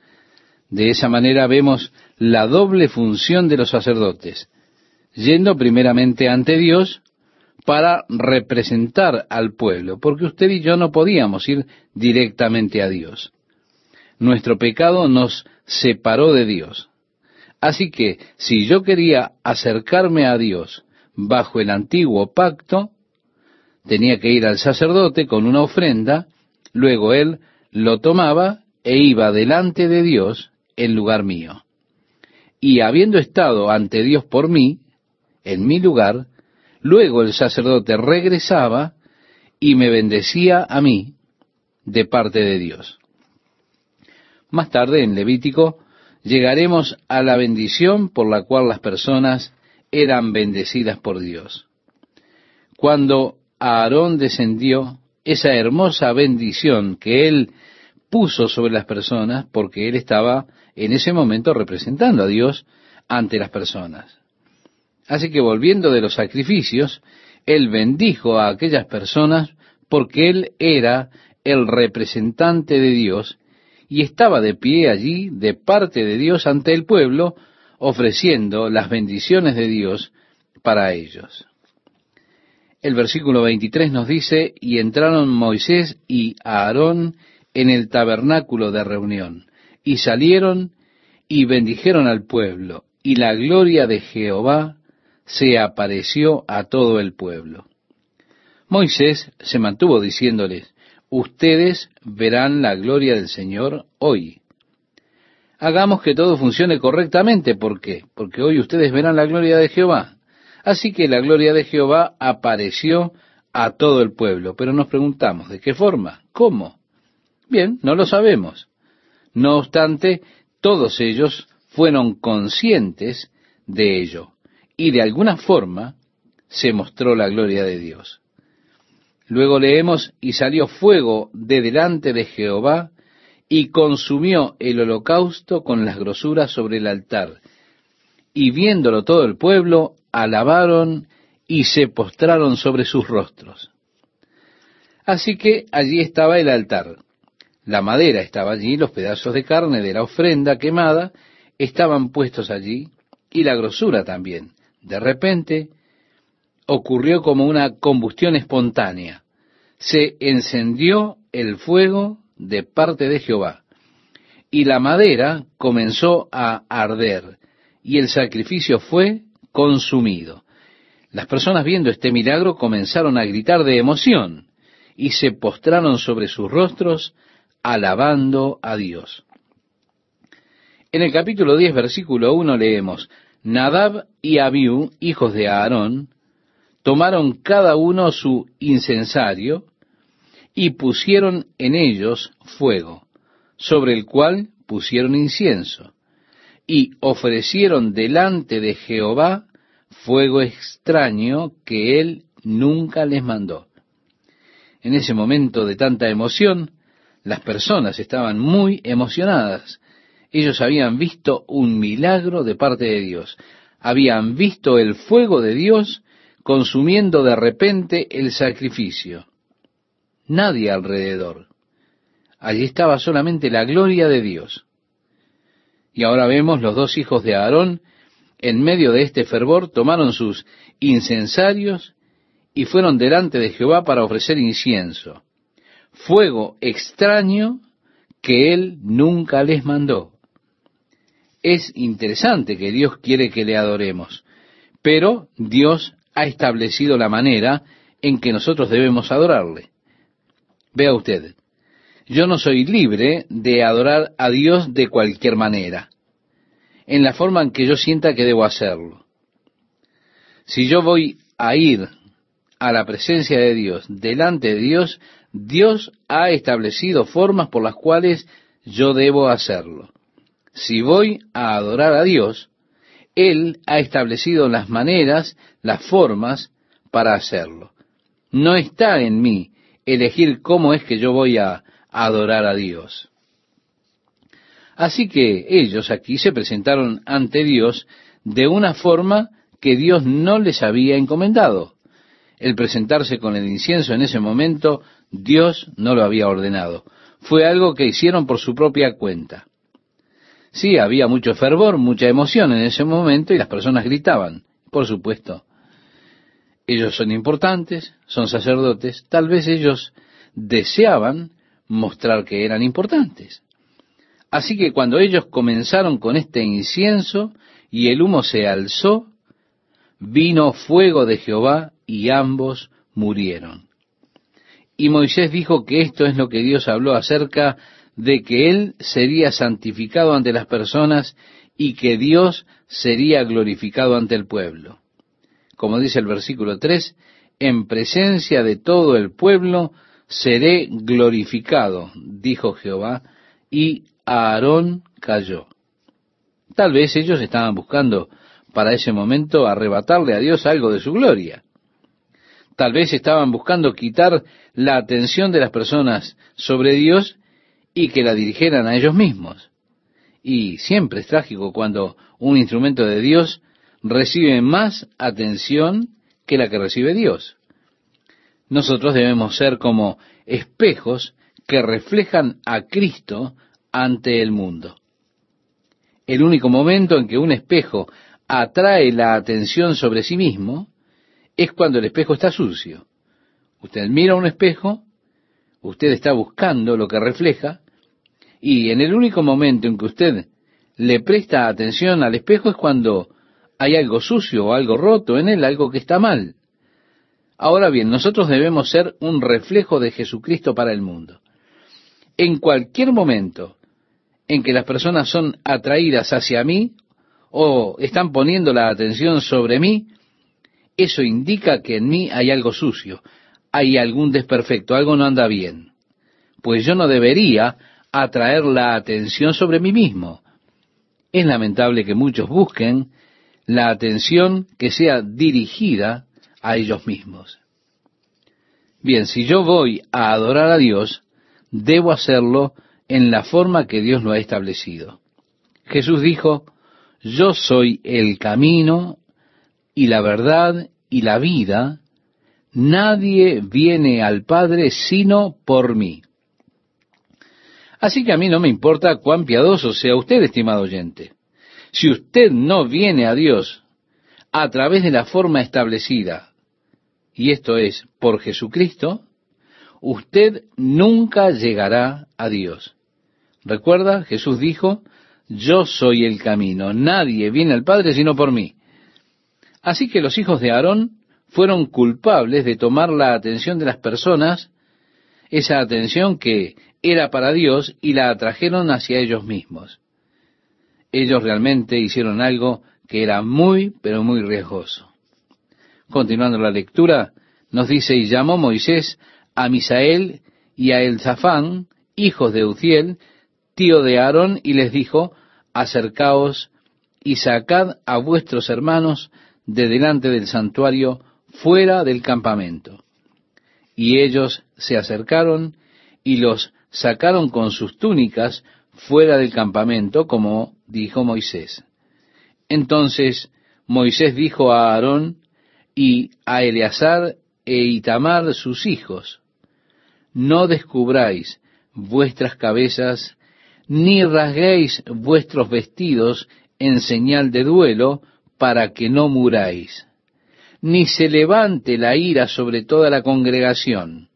De esa manera vemos la doble función de los sacerdotes, yendo primeramente ante Dios para representar al pueblo, porque usted y yo no podíamos ir directamente a Dios. Nuestro pecado nos separó de Dios. Así que si yo quería acercarme a Dios bajo el antiguo pacto, tenía que ir al sacerdote con una ofrenda, luego él lo tomaba e iba delante de Dios en lugar mío. Y habiendo estado ante Dios por mí, en mi lugar, luego el sacerdote regresaba y me bendecía a mí de parte de Dios. Más tarde en Levítico llegaremos a la bendición por la cual las personas eran bendecidas por Dios. Cuando Aarón descendió, esa hermosa bendición que él puso sobre las personas, porque él estaba en ese momento representando a Dios ante las personas. Así que volviendo de los sacrificios, él bendijo a aquellas personas porque él era el representante de Dios y estaba de pie allí de parte de Dios ante el pueblo, ofreciendo las bendiciones de Dios para ellos. El versículo 23 nos dice, y entraron Moisés y Aarón en el tabernáculo de reunión, y salieron y bendijeron al pueblo, y la gloria de Jehová se apareció a todo el pueblo. Moisés se mantuvo diciéndoles, ustedes verán la gloria del Señor hoy. Hagamos que todo funcione correctamente. ¿Por qué? Porque hoy ustedes verán la gloria de Jehová. Así que la gloria de Jehová apareció a todo el pueblo. Pero nos preguntamos, ¿de qué forma? ¿Cómo? Bien, no lo sabemos. No obstante, todos ellos fueron conscientes de ello. Y de alguna forma se mostró la gloria de Dios. Luego leemos, y salió fuego de delante de Jehová, y consumió el holocausto con las grosuras sobre el altar. Y viéndolo todo el pueblo, alabaron y se postraron sobre sus rostros. Así que allí estaba el altar. La madera estaba allí, los pedazos de carne de la ofrenda quemada estaban puestos allí, y la grosura también. De repente ocurrió como una combustión espontánea. Se encendió el fuego de parte de Jehová, y la madera comenzó a arder, y el sacrificio fue consumido. Las personas viendo este milagro comenzaron a gritar de emoción y se postraron sobre sus rostros alabando a Dios. En el capítulo 10, versículo 1 leemos, Nadab y Abiú, hijos de Aarón, tomaron cada uno su incensario y pusieron en ellos fuego, sobre el cual pusieron incienso, y ofrecieron delante de Jehová fuego extraño que él nunca les mandó. En ese momento de tanta emoción, las personas estaban muy emocionadas. Ellos habían visto un milagro de parte de Dios. Habían visto el fuego de Dios consumiendo de repente el sacrificio. Nadie alrededor. Allí estaba solamente la gloria de Dios. Y ahora vemos los dos hijos de Aarón, en medio de este fervor, tomaron sus incensarios y fueron delante de Jehová para ofrecer incienso fuego extraño que Él nunca les mandó. Es interesante que Dios quiere que le adoremos, pero Dios ha establecido la manera en que nosotros debemos adorarle. Vea usted, yo no soy libre de adorar a Dios de cualquier manera, en la forma en que yo sienta que debo hacerlo. Si yo voy a ir a la presencia de Dios, delante de Dios, Dios ha establecido formas por las cuales yo debo hacerlo. Si voy a adorar a Dios, Él ha establecido las maneras, las formas para hacerlo. No está en mí elegir cómo es que yo voy a adorar a Dios. Así que ellos aquí se presentaron ante Dios de una forma que Dios no les había encomendado. El presentarse con el incienso en ese momento Dios no lo había ordenado. Fue algo que hicieron por su propia cuenta. Sí, había mucho fervor, mucha emoción en ese momento y las personas gritaban. Por supuesto, ellos son importantes, son sacerdotes, tal vez ellos deseaban mostrar que eran importantes. Así que cuando ellos comenzaron con este incienso y el humo se alzó, vino fuego de Jehová y ambos murieron. Y Moisés dijo que esto es lo que Dios habló acerca de que Él sería santificado ante las personas y que Dios sería glorificado ante el pueblo. Como dice el versículo 3, en presencia de todo el pueblo seré glorificado, dijo Jehová, y Aarón cayó. Tal vez ellos estaban buscando para ese momento arrebatarle a Dios algo de su gloria. Tal vez estaban buscando quitar la atención de las personas sobre Dios y que la dirigieran a ellos mismos. Y siempre es trágico cuando un instrumento de Dios recibe más atención que la que recibe Dios. Nosotros debemos ser como espejos que reflejan a Cristo ante el mundo. El único momento en que un espejo atrae la atención sobre sí mismo es cuando el espejo está sucio. Usted mira un espejo, usted está buscando lo que refleja, y en el único momento en que usted le presta atención al espejo es cuando hay algo sucio o algo roto en él, algo que está mal. Ahora bien, nosotros debemos ser un reflejo de Jesucristo para el mundo. En cualquier momento en que las personas son atraídas hacia mí o están poniendo la atención sobre mí, eso indica que en mí hay algo sucio, hay algún desperfecto, algo no anda bien. Pues yo no debería atraer la atención sobre mí mismo. Es lamentable que muchos busquen la atención que sea dirigida a ellos mismos. Bien, si yo voy a adorar a Dios, debo hacerlo en la forma que Dios lo ha establecido. Jesús dijo, yo soy el camino y la verdad y la vida, nadie viene al Padre sino por mí. Así que a mí no me importa cuán piadoso sea usted, estimado oyente. Si usted no viene a Dios a través de la forma establecida, y esto es por Jesucristo, usted nunca llegará a Dios. Recuerda, Jesús dijo, yo soy el camino, nadie viene al Padre sino por mí. Así que los hijos de Aarón fueron culpables de tomar la atención de las personas, esa atención que era para Dios, y la atrajeron hacia ellos mismos. Ellos realmente hicieron algo que era muy, pero muy riesgoso. Continuando la lectura, nos dice, y llamó Moisés a Misael y a Elzafán, hijos de Uziel, tío de Aarón, y les dijo, acercaos y sacad a vuestros hermanos de delante del santuario fuera del campamento. Y ellos se acercaron y los sacaron con sus túnicas fuera del campamento, como dijo Moisés. Entonces Moisés dijo a Aarón y a Eleazar e Itamar sus hijos, no descubráis vuestras cabezas, ni rasguéis vuestros vestidos en señal de duelo, para que no muráis, ni se levante la ira sobre toda la congregación.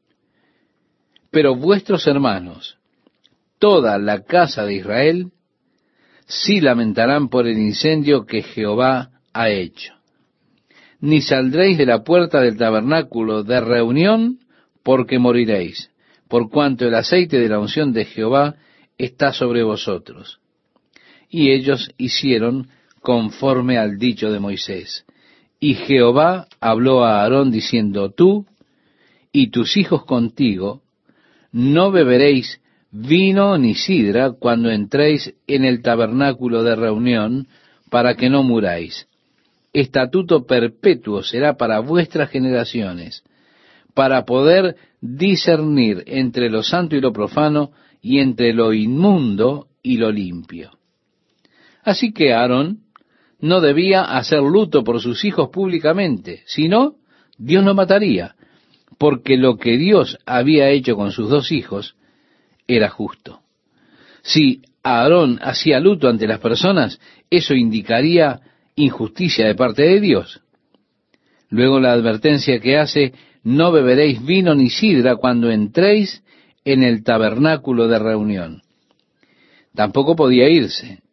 Pero vuestros hermanos, toda la casa de Israel, sí lamentarán por el incendio que Jehová ha hecho. Ni saldréis de la puerta del tabernáculo de reunión, porque moriréis, por cuanto el aceite de la unción de Jehová está sobre vosotros. Y ellos hicieron conforme al dicho de Moisés. Y Jehová habló a Aarón diciendo, tú y tus hijos contigo no beberéis vino ni sidra cuando entréis en el tabernáculo de reunión para que no muráis. Estatuto perpetuo será para vuestras generaciones, para poder discernir entre lo santo y lo profano y entre lo inmundo y lo limpio. Así que Aarón no debía hacer luto por sus hijos públicamente, sino Dios no mataría, porque lo que Dios había hecho con sus dos hijos era justo. Si Aarón hacía luto ante las personas, eso indicaría injusticia de parte de Dios. Luego la advertencia que hace, no beberéis vino ni sidra cuando entréis en el tabernáculo de reunión. Tampoco podía irse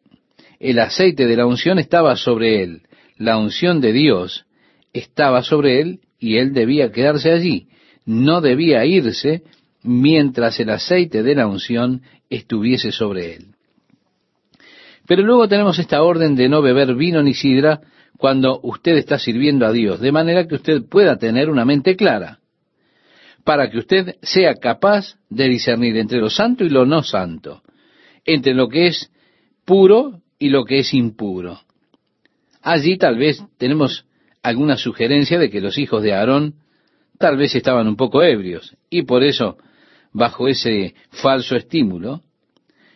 el aceite de la unción estaba sobre él, la unción de Dios estaba sobre él y él debía quedarse allí, no debía irse mientras el aceite de la unción estuviese sobre él. Pero luego tenemos esta orden de no beber vino ni sidra cuando usted está sirviendo a Dios, de manera que usted pueda tener una mente clara, para que usted sea capaz de discernir entre lo santo y lo no santo, entre lo que es puro y lo que es impuro. Allí tal vez tenemos alguna sugerencia de que los hijos de Aarón tal vez estaban un poco ebrios y por eso, bajo ese falso estímulo,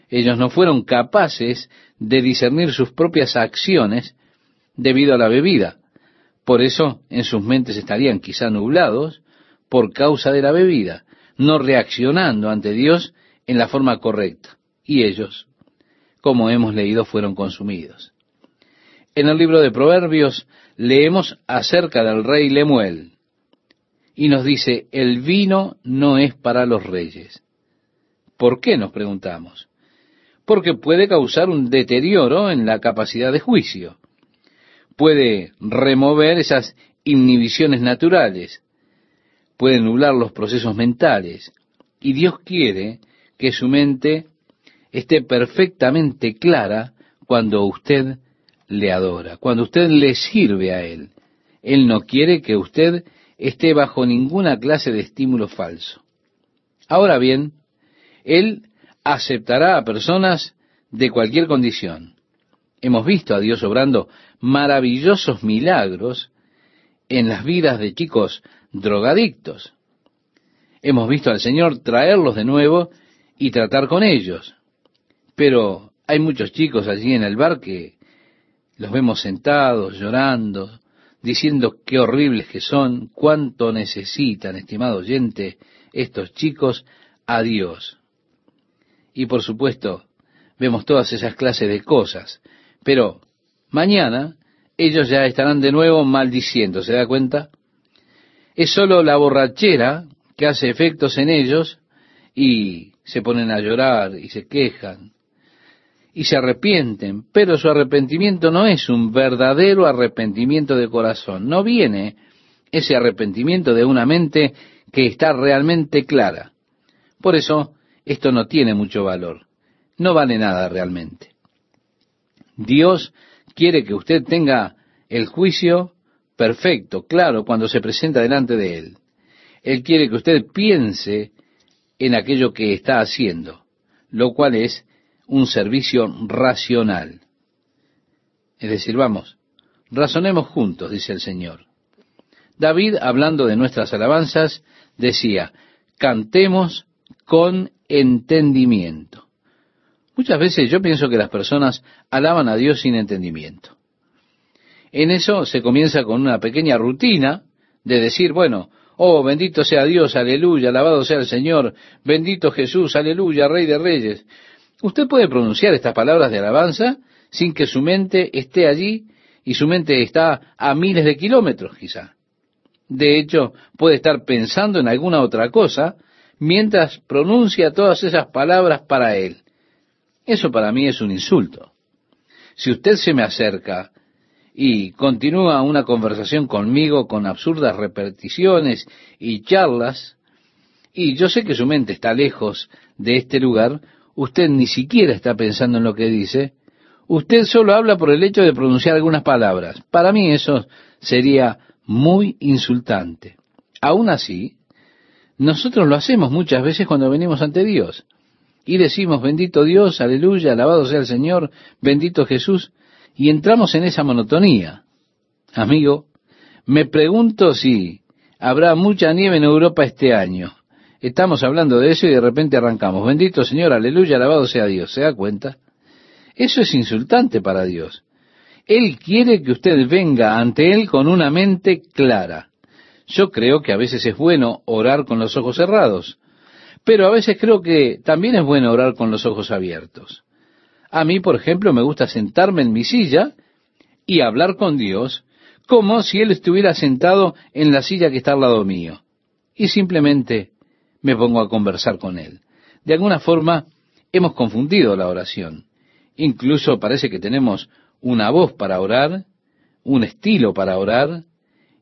ellos no fueron capaces de discernir sus propias acciones debido a la bebida. Por eso en sus mentes estarían quizá nublados por causa de la bebida, no reaccionando ante Dios en la forma correcta. Y ellos como hemos leído, fueron consumidos. En el libro de Proverbios leemos acerca del rey Lemuel y nos dice, el vino no es para los reyes. ¿Por qué nos preguntamos? Porque puede causar un deterioro en la capacidad de juicio. Puede remover esas inhibiciones naturales. Puede nublar los procesos mentales. Y Dios quiere que su mente esté perfectamente clara cuando usted le adora, cuando usted le sirve a Él. Él no quiere que usted esté bajo ninguna clase de estímulo falso. Ahora bien, Él aceptará a personas de cualquier condición. Hemos visto a Dios obrando maravillosos milagros en las vidas de chicos drogadictos. Hemos visto al Señor traerlos de nuevo y tratar con ellos. Pero hay muchos chicos allí en el bar que los vemos sentados, llorando, diciendo qué horribles que son, cuánto necesitan, estimado oyente, estos chicos a Dios. Y por supuesto, vemos todas esas clases de cosas. Pero mañana ellos ya estarán de nuevo maldiciendo, ¿se da cuenta? Es solo la borrachera que hace efectos en ellos y se ponen a llorar y se quejan y se arrepienten, pero su arrepentimiento no es un verdadero arrepentimiento de corazón, no viene ese arrepentimiento de una mente que está realmente clara. Por eso, esto no tiene mucho valor, no vale nada realmente. Dios quiere que usted tenga el juicio perfecto, claro, cuando se presenta delante de Él. Él quiere que usted piense en aquello que está haciendo, lo cual es un servicio racional. Es decir, vamos, razonemos juntos, dice el Señor. David, hablando de nuestras alabanzas, decía, cantemos con entendimiento. Muchas veces yo pienso que las personas alaban a Dios sin entendimiento. En eso se comienza con una pequeña rutina de decir, bueno, oh, bendito sea Dios, aleluya, alabado sea el Señor, bendito Jesús, aleluya, Rey de Reyes. Usted puede pronunciar estas palabras de alabanza sin que su mente esté allí y su mente está a miles de kilómetros quizá. De hecho, puede estar pensando en alguna otra cosa mientras pronuncia todas esas palabras para él. Eso para mí es un insulto. Si usted se me acerca y continúa una conversación conmigo con absurdas repeticiones y charlas, y yo sé que su mente está lejos de este lugar, usted ni siquiera está pensando en lo que dice, usted solo habla por el hecho de pronunciar algunas palabras. Para mí eso sería muy insultante. Aún así, nosotros lo hacemos muchas veces cuando venimos ante Dios y decimos, bendito Dios, aleluya, alabado sea el Señor, bendito Jesús, y entramos en esa monotonía. Amigo, me pregunto si habrá mucha nieve en Europa este año. Estamos hablando de eso y de repente arrancamos. Bendito Señor, aleluya, alabado sea Dios. ¿Se da cuenta? Eso es insultante para Dios. Él quiere que usted venga ante Él con una mente clara. Yo creo que a veces es bueno orar con los ojos cerrados, pero a veces creo que también es bueno orar con los ojos abiertos. A mí, por ejemplo, me gusta sentarme en mi silla y hablar con Dios como si Él estuviera sentado en la silla que está al lado mío. Y simplemente me pongo a conversar con Él. De alguna forma hemos confundido la oración. Incluso parece que tenemos una voz para orar, un estilo para orar,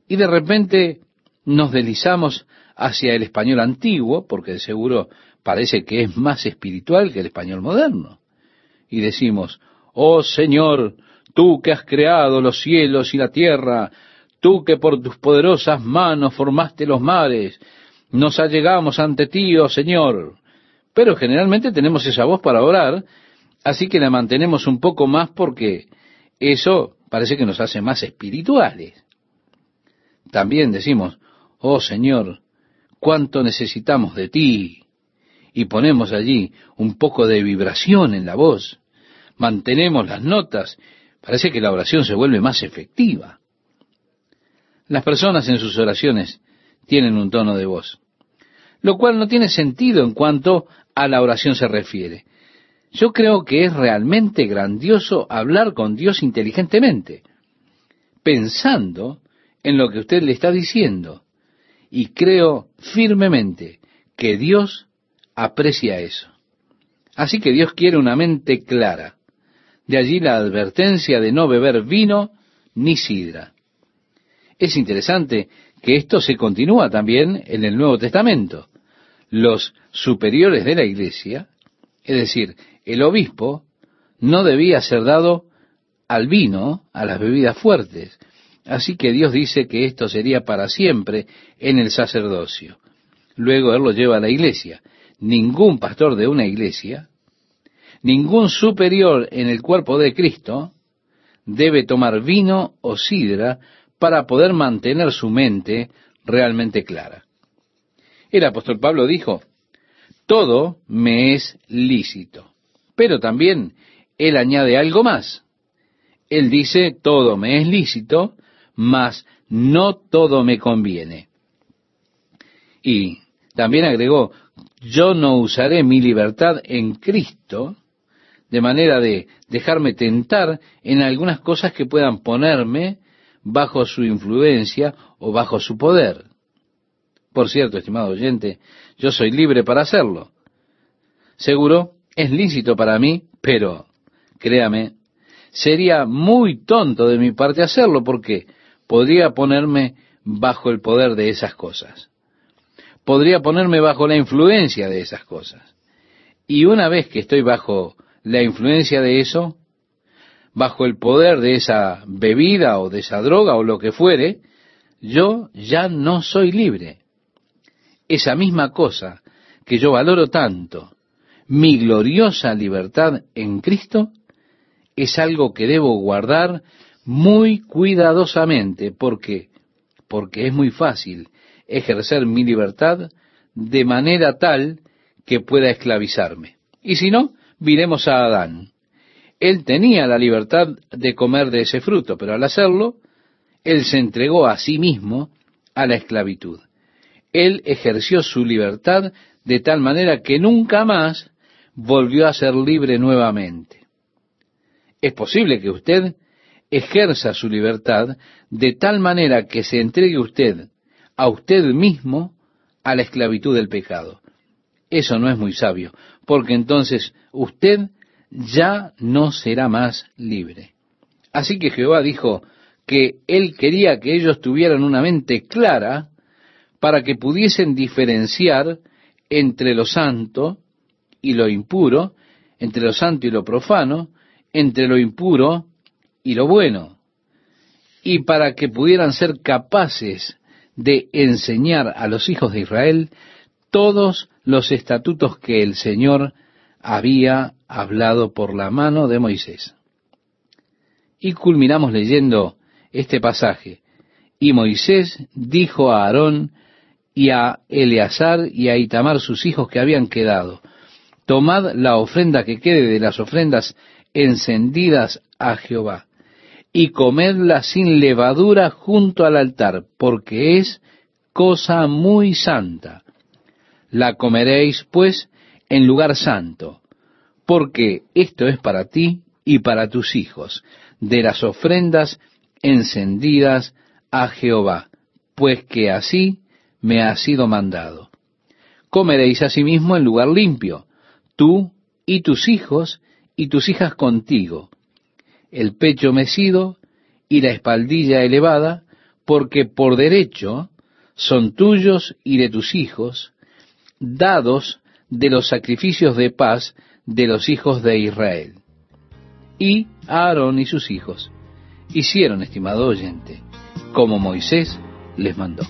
y de repente nos deslizamos hacia el español antiguo, porque de seguro parece que es más espiritual que el español moderno. Y decimos, oh Señor, tú que has creado los cielos y la tierra, tú que por tus poderosas manos formaste los mares, nos allegamos ante ti, oh Señor. Pero generalmente tenemos esa voz para orar, así que la mantenemos un poco más porque eso parece que nos hace más espirituales. También decimos, oh Señor, cuánto necesitamos de ti. Y ponemos allí un poco de vibración en la voz. Mantenemos las notas. Parece que la oración se vuelve más efectiva. Las personas en sus oraciones tienen un tono de voz lo cual no tiene sentido en cuanto a la oración se refiere. Yo creo que es realmente grandioso hablar con Dios inteligentemente, pensando en lo que usted le está diciendo. Y creo firmemente que Dios aprecia eso. Así que Dios quiere una mente clara. De allí la advertencia de no beber vino ni sidra. Es interesante que esto se continúa también en el Nuevo Testamento los superiores de la iglesia, es decir, el obispo, no debía ser dado al vino, a las bebidas fuertes. Así que Dios dice que esto sería para siempre en el sacerdocio. Luego Él lo lleva a la iglesia. Ningún pastor de una iglesia, ningún superior en el cuerpo de Cristo, debe tomar vino o sidra para poder mantener su mente realmente clara. El apóstol Pablo dijo, todo me es lícito. Pero también él añade algo más. Él dice, todo me es lícito, mas no todo me conviene. Y también agregó, yo no usaré mi libertad en Cristo de manera de dejarme tentar en algunas cosas que puedan ponerme bajo su influencia o bajo su poder. Por cierto, estimado oyente, yo soy libre para hacerlo. Seguro, es lícito para mí, pero, créame, sería muy tonto de mi parte hacerlo porque podría ponerme bajo el poder de esas cosas. Podría ponerme bajo la influencia de esas cosas. Y una vez que estoy bajo la influencia de eso, bajo el poder de esa bebida o de esa droga o lo que fuere, yo ya no soy libre. Esa misma cosa que yo valoro tanto, mi gloriosa libertad en Cristo, es algo que debo guardar muy cuidadosamente, porque porque es muy fácil ejercer mi libertad de manera tal que pueda esclavizarme. Y si no, miremos a Adán. Él tenía la libertad de comer de ese fruto, pero al hacerlo, él se entregó a sí mismo a la esclavitud. Él ejerció su libertad de tal manera que nunca más volvió a ser libre nuevamente. Es posible que usted ejerza su libertad de tal manera que se entregue usted a usted mismo a la esclavitud del pecado. Eso no es muy sabio, porque entonces usted ya no será más libre. Así que Jehová dijo que él quería que ellos tuvieran una mente clara para que pudiesen diferenciar entre lo santo y lo impuro, entre lo santo y lo profano, entre lo impuro y lo bueno, y para que pudieran ser capaces de enseñar a los hijos de Israel todos los estatutos que el Señor había hablado por la mano de Moisés. Y culminamos leyendo este pasaje. Y Moisés dijo a Aarón y a Eleazar y a Itamar sus hijos que habían quedado, tomad la ofrenda que quede de las ofrendas encendidas a Jehová, y comedla sin levadura junto al altar, porque es cosa muy santa. La comeréis, pues, en lugar santo, porque esto es para ti y para tus hijos, de las ofrendas encendidas a Jehová, pues que así me ha sido mandado. Comeréis asimismo en lugar limpio, tú y tus hijos y tus hijas contigo, el pecho mecido y la espaldilla elevada, porque por derecho son tuyos y de tus hijos, dados de los sacrificios de paz de los hijos de Israel. Y Aarón y sus hijos hicieron, estimado oyente, como Moisés les mandó.